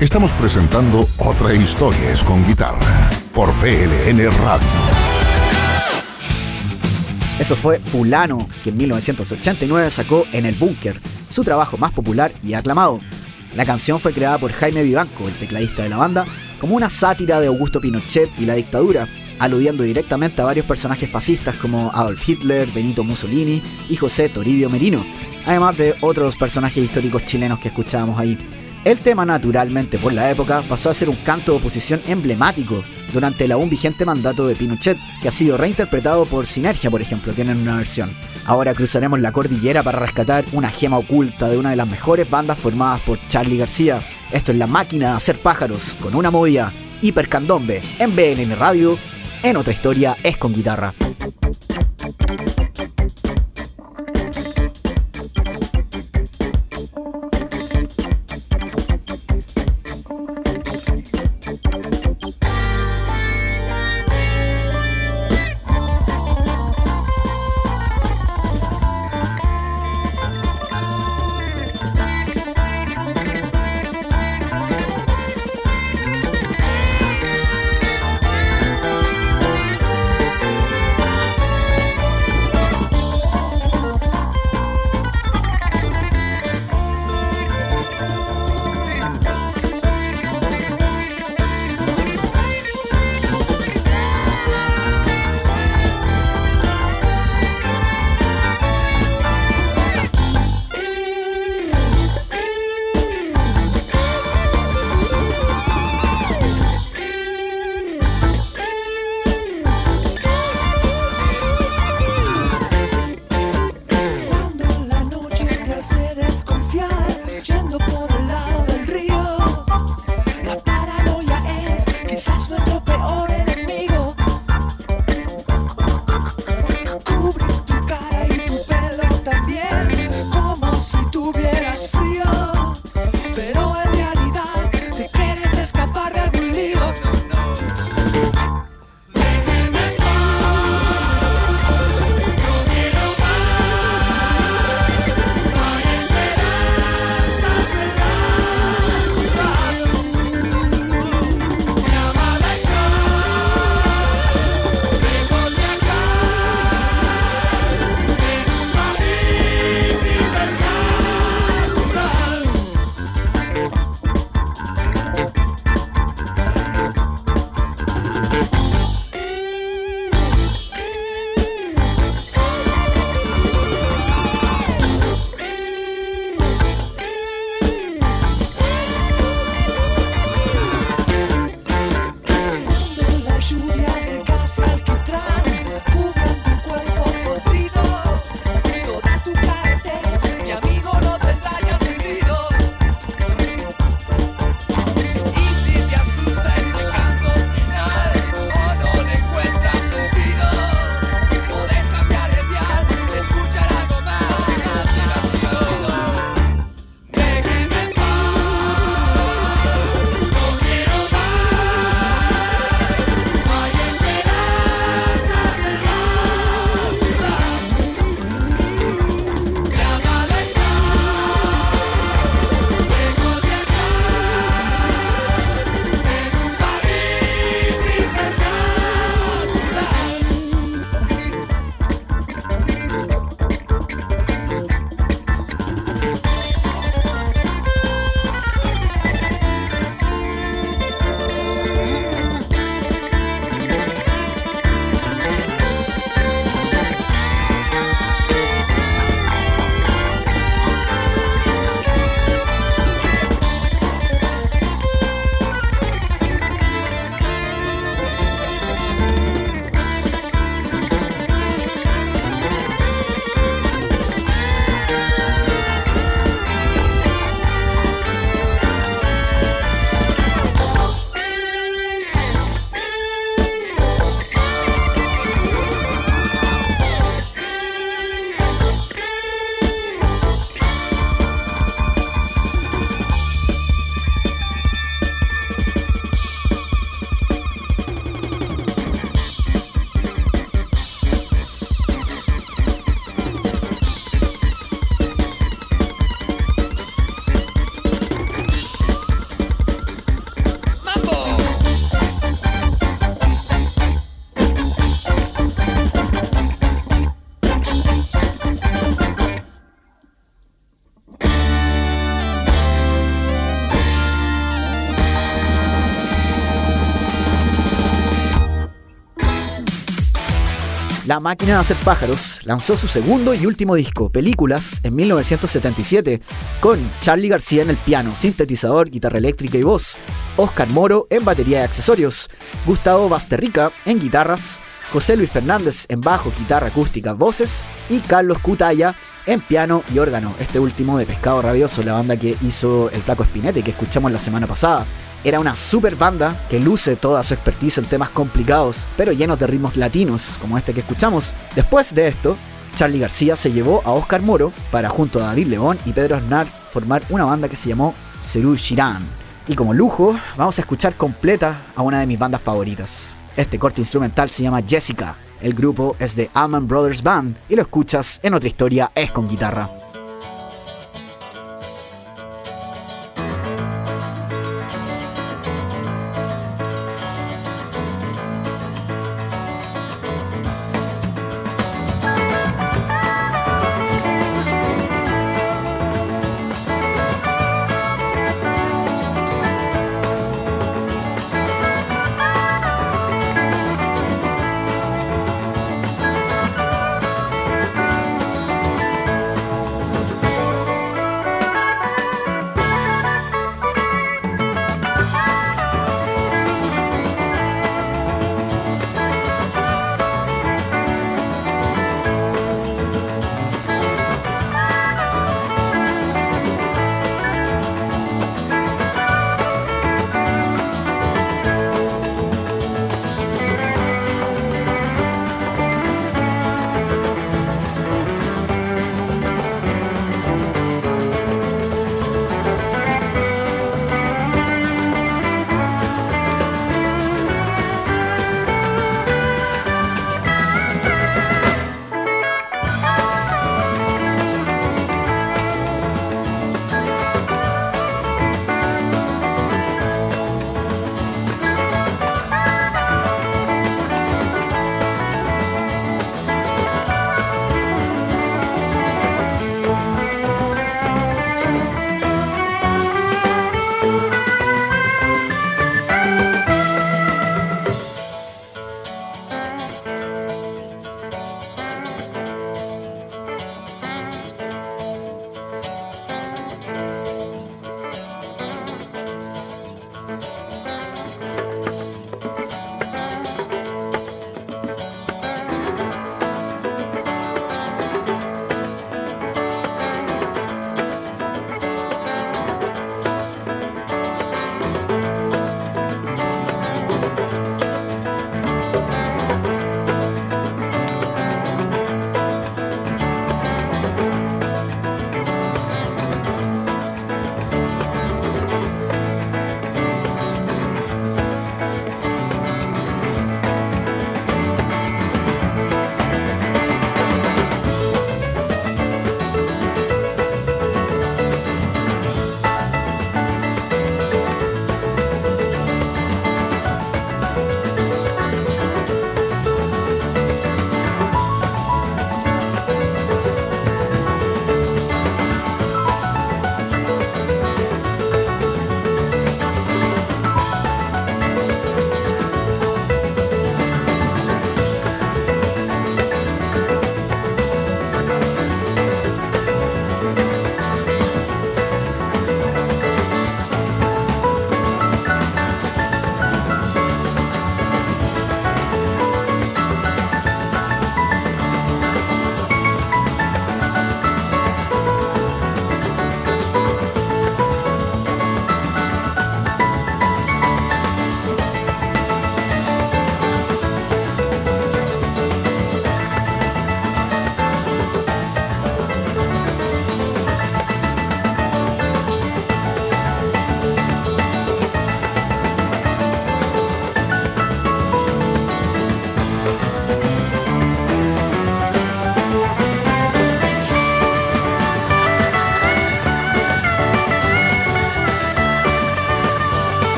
Estamos presentando Otra historia es con guitarra por VLN Radio. Eso fue Fulano, que en 1989 sacó En el Búnker, su trabajo más popular y aclamado. La canción fue creada por Jaime Vivanco, el tecladista de la banda, como una sátira de Augusto Pinochet y la dictadura, aludiendo directamente a varios personajes fascistas como Adolf Hitler, Benito Mussolini y José Toribio Merino, además de otros personajes históricos chilenos que escuchábamos ahí. El tema, naturalmente, por la época, pasó a ser un canto de oposición emblemático durante el aún vigente mandato de Pinochet, que ha sido reinterpretado por Sinergia, por ejemplo, tienen una versión. Ahora cruzaremos la cordillera para rescatar una gema oculta de una de las mejores bandas formadas por Charlie García. Esto es La Máquina de Hacer Pájaros, con una movida hipercandombe en BNN Radio. En otra historia es con guitarra. Máquina de hacer pájaros lanzó su segundo y último disco, Películas, en 1977, con Charlie García en el piano, sintetizador, guitarra eléctrica y voz, Oscar Moro en batería y accesorios, Gustavo Basterrica en guitarras, José Luis Fernández en bajo, guitarra acústica, voces y Carlos Cutaya en piano y órgano, este último de Pescado Rabioso, la banda que hizo el Flaco Espinete que escuchamos la semana pasada. Era una super banda que luce toda su expertise en temas complicados, pero llenos de ritmos latinos, como este que escuchamos. Después de esto, Charlie García se llevó a Oscar Moro para junto a David León y Pedro Aznar formar una banda que se llamó Cerú Girán. Y como lujo, vamos a escuchar completa a una de mis bandas favoritas. Este corte instrumental se llama Jessica. El grupo es de Allman Brothers Band y lo escuchas en otra historia es con guitarra.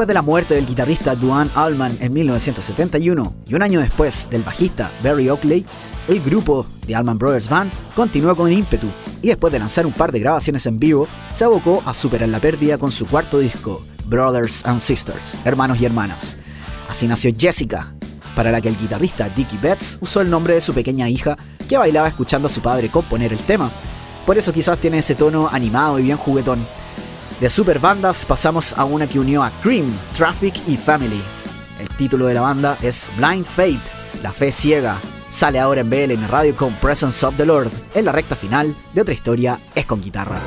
Después de la muerte del guitarrista Duane Allman en 1971 y un año después del bajista Barry Oakley, el grupo The Allman Brothers Band continuó con ímpetu y después de lanzar un par de grabaciones en vivo, se abocó a superar la pérdida con su cuarto disco, Brothers and Sisters, Hermanos y Hermanas. Así nació Jessica, para la que el guitarrista Dickie Betts usó el nombre de su pequeña hija que bailaba escuchando a su padre componer el tema. Por eso quizás tiene ese tono animado y bien juguetón. De super bandas pasamos a una que unió a Cream, Traffic y Family. El título de la banda es Blind Fate, La Fe Ciega. Sale ahora en BLN Radio con Presence of the Lord. En la recta final de otra historia es con guitarra.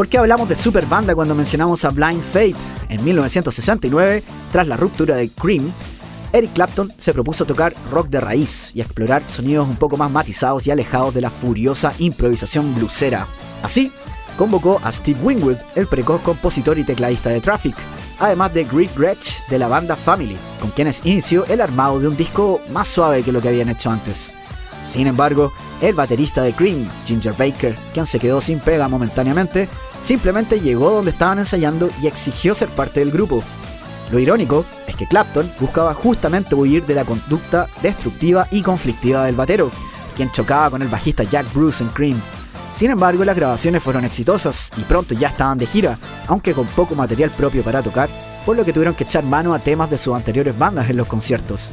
¿Por qué hablamos de super banda cuando mencionamos a Blind Fate? En 1969, tras la ruptura de Cream, Eric Clapton se propuso tocar rock de raíz y explorar sonidos un poco más matizados y alejados de la furiosa improvisación bluesera. Así, convocó a Steve Winwood, el precoz compositor y tecladista de Traffic, además de Greg Gretsch de la banda Family, con quienes inició el armado de un disco más suave que lo que habían hecho antes. Sin embargo, el baterista de Cream, Ginger Baker, quien se quedó sin pega momentáneamente, simplemente llegó donde estaban ensayando y exigió ser parte del grupo, lo irónico es que Clapton buscaba justamente huir de la conducta destructiva y conflictiva del batero, quien chocaba con el bajista Jack Bruce en Cream. Sin embargo, las grabaciones fueron exitosas y pronto ya estaban de gira, aunque con poco material propio para tocar, por lo que tuvieron que echar mano a temas de sus anteriores bandas en los conciertos.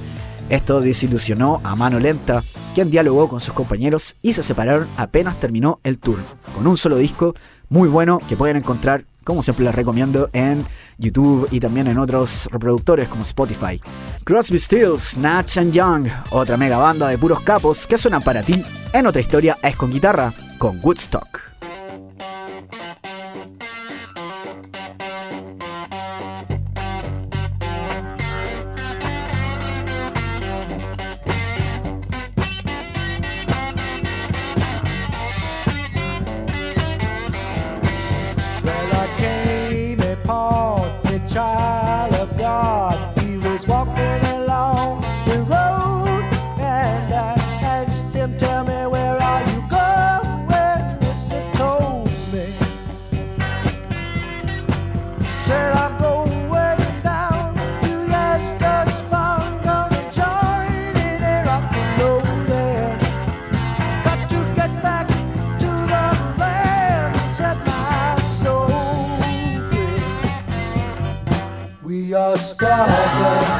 Esto desilusionó a Mano Lenta, quien dialogó con sus compañeros y se separaron apenas terminó el tour, con un solo disco muy bueno que pueden encontrar como siempre les recomiendo en YouTube y también en otros reproductores como Spotify. Crosby Stills, Natch and Young, otra mega banda de puros capos que suenan para ti en otra historia es con guitarra, con Woodstock. as cartas.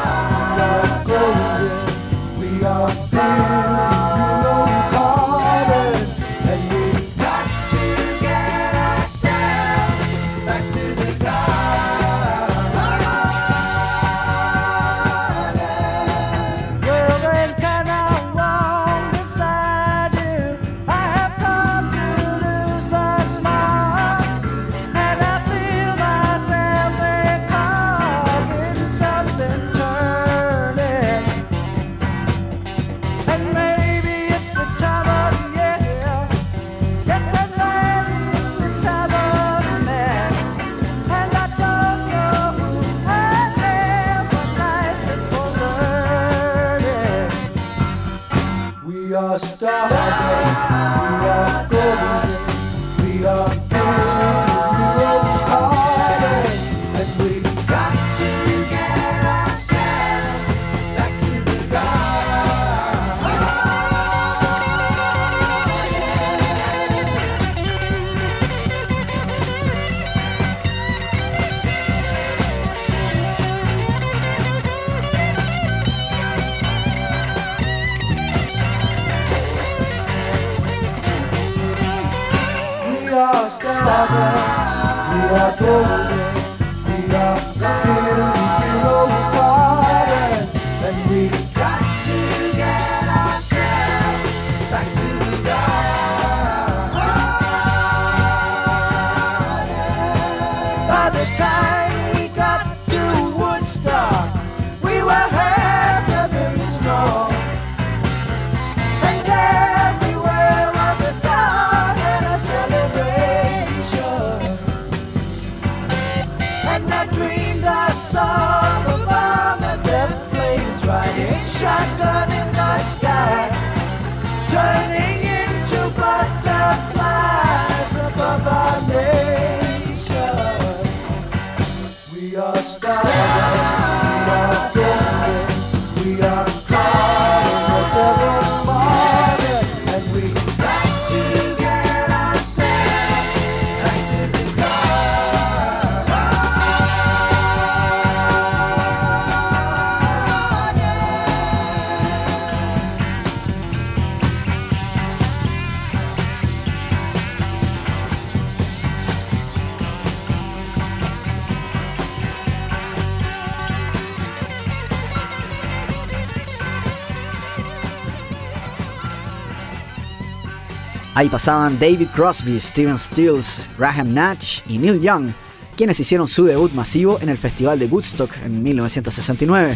Ahí pasaban David Crosby, Steven Stills, Graham Nash y Neil Young, quienes hicieron su debut masivo en el Festival de Woodstock en 1969,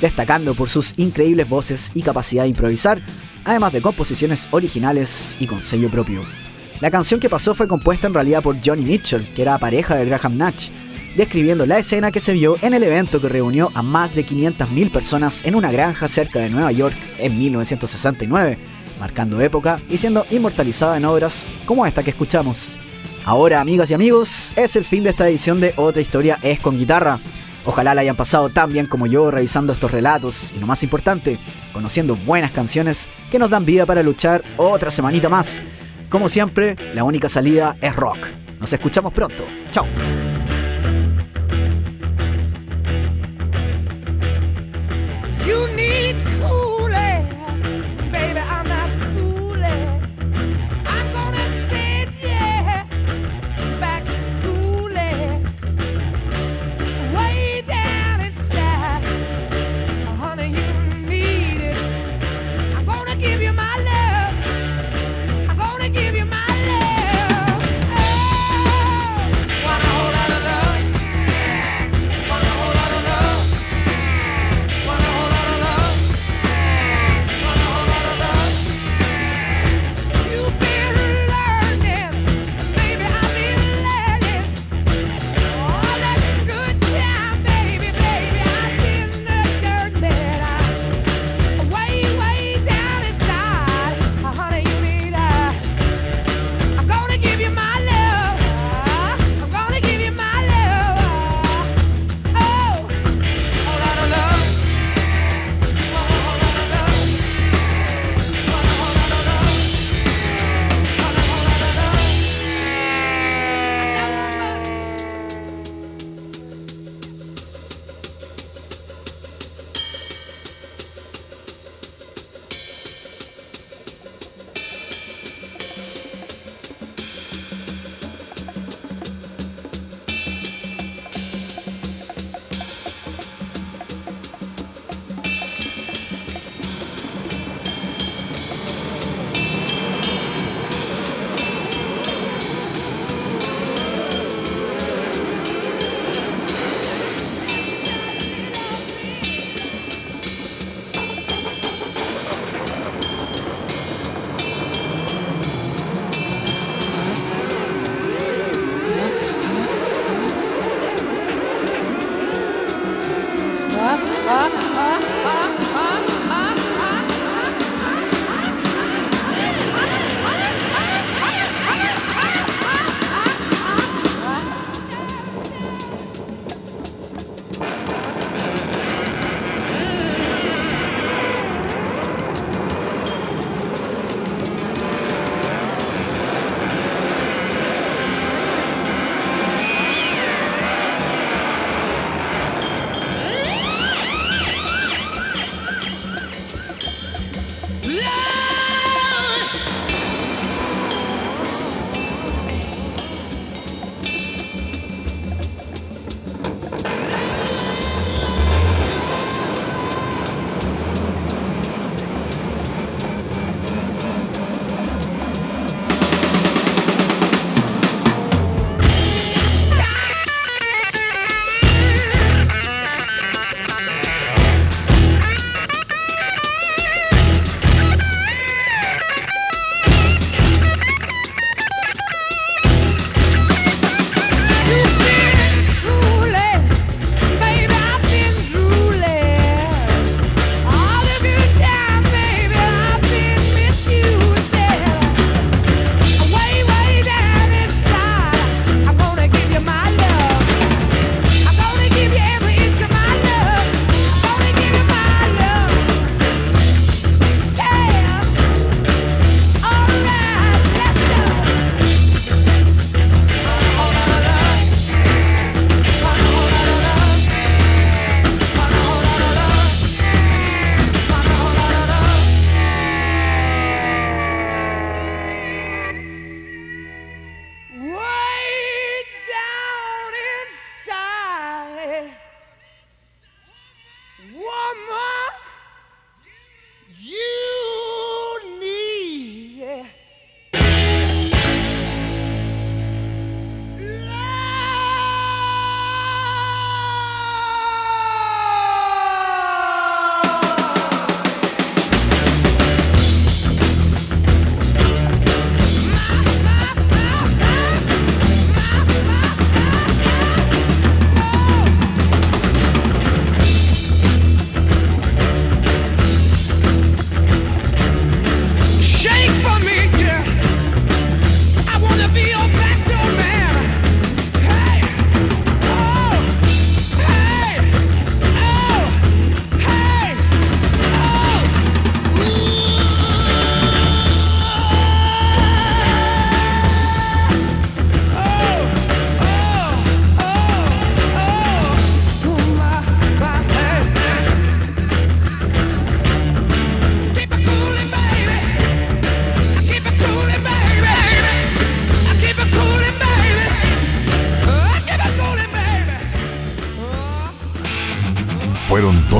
destacando por sus increíbles voces y capacidad de improvisar, además de composiciones originales y con sello propio. La canción que pasó fue compuesta en realidad por Johnny Mitchell, que era pareja de Graham Nash, describiendo la escena que se vio en el evento que reunió a más de 500.000 personas en una granja cerca de Nueva York en 1969, marcando época y siendo inmortalizada en obras como esta que escuchamos. Ahora, amigas y amigos, es el fin de esta edición de Otra Historia es con guitarra. Ojalá la hayan pasado tan bien como yo revisando estos relatos y lo más importante, conociendo buenas canciones que nos dan vida para luchar otra semanita más. Como siempre, la única salida es rock. Nos escuchamos pronto. Chao.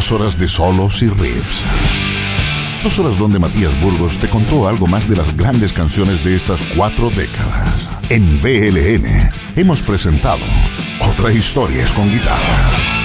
Dos horas de solos y riffs. Dos horas donde Matías Burgos te contó algo más de las grandes canciones de estas cuatro décadas. En BLN hemos presentado Otra Historias con Guitarra.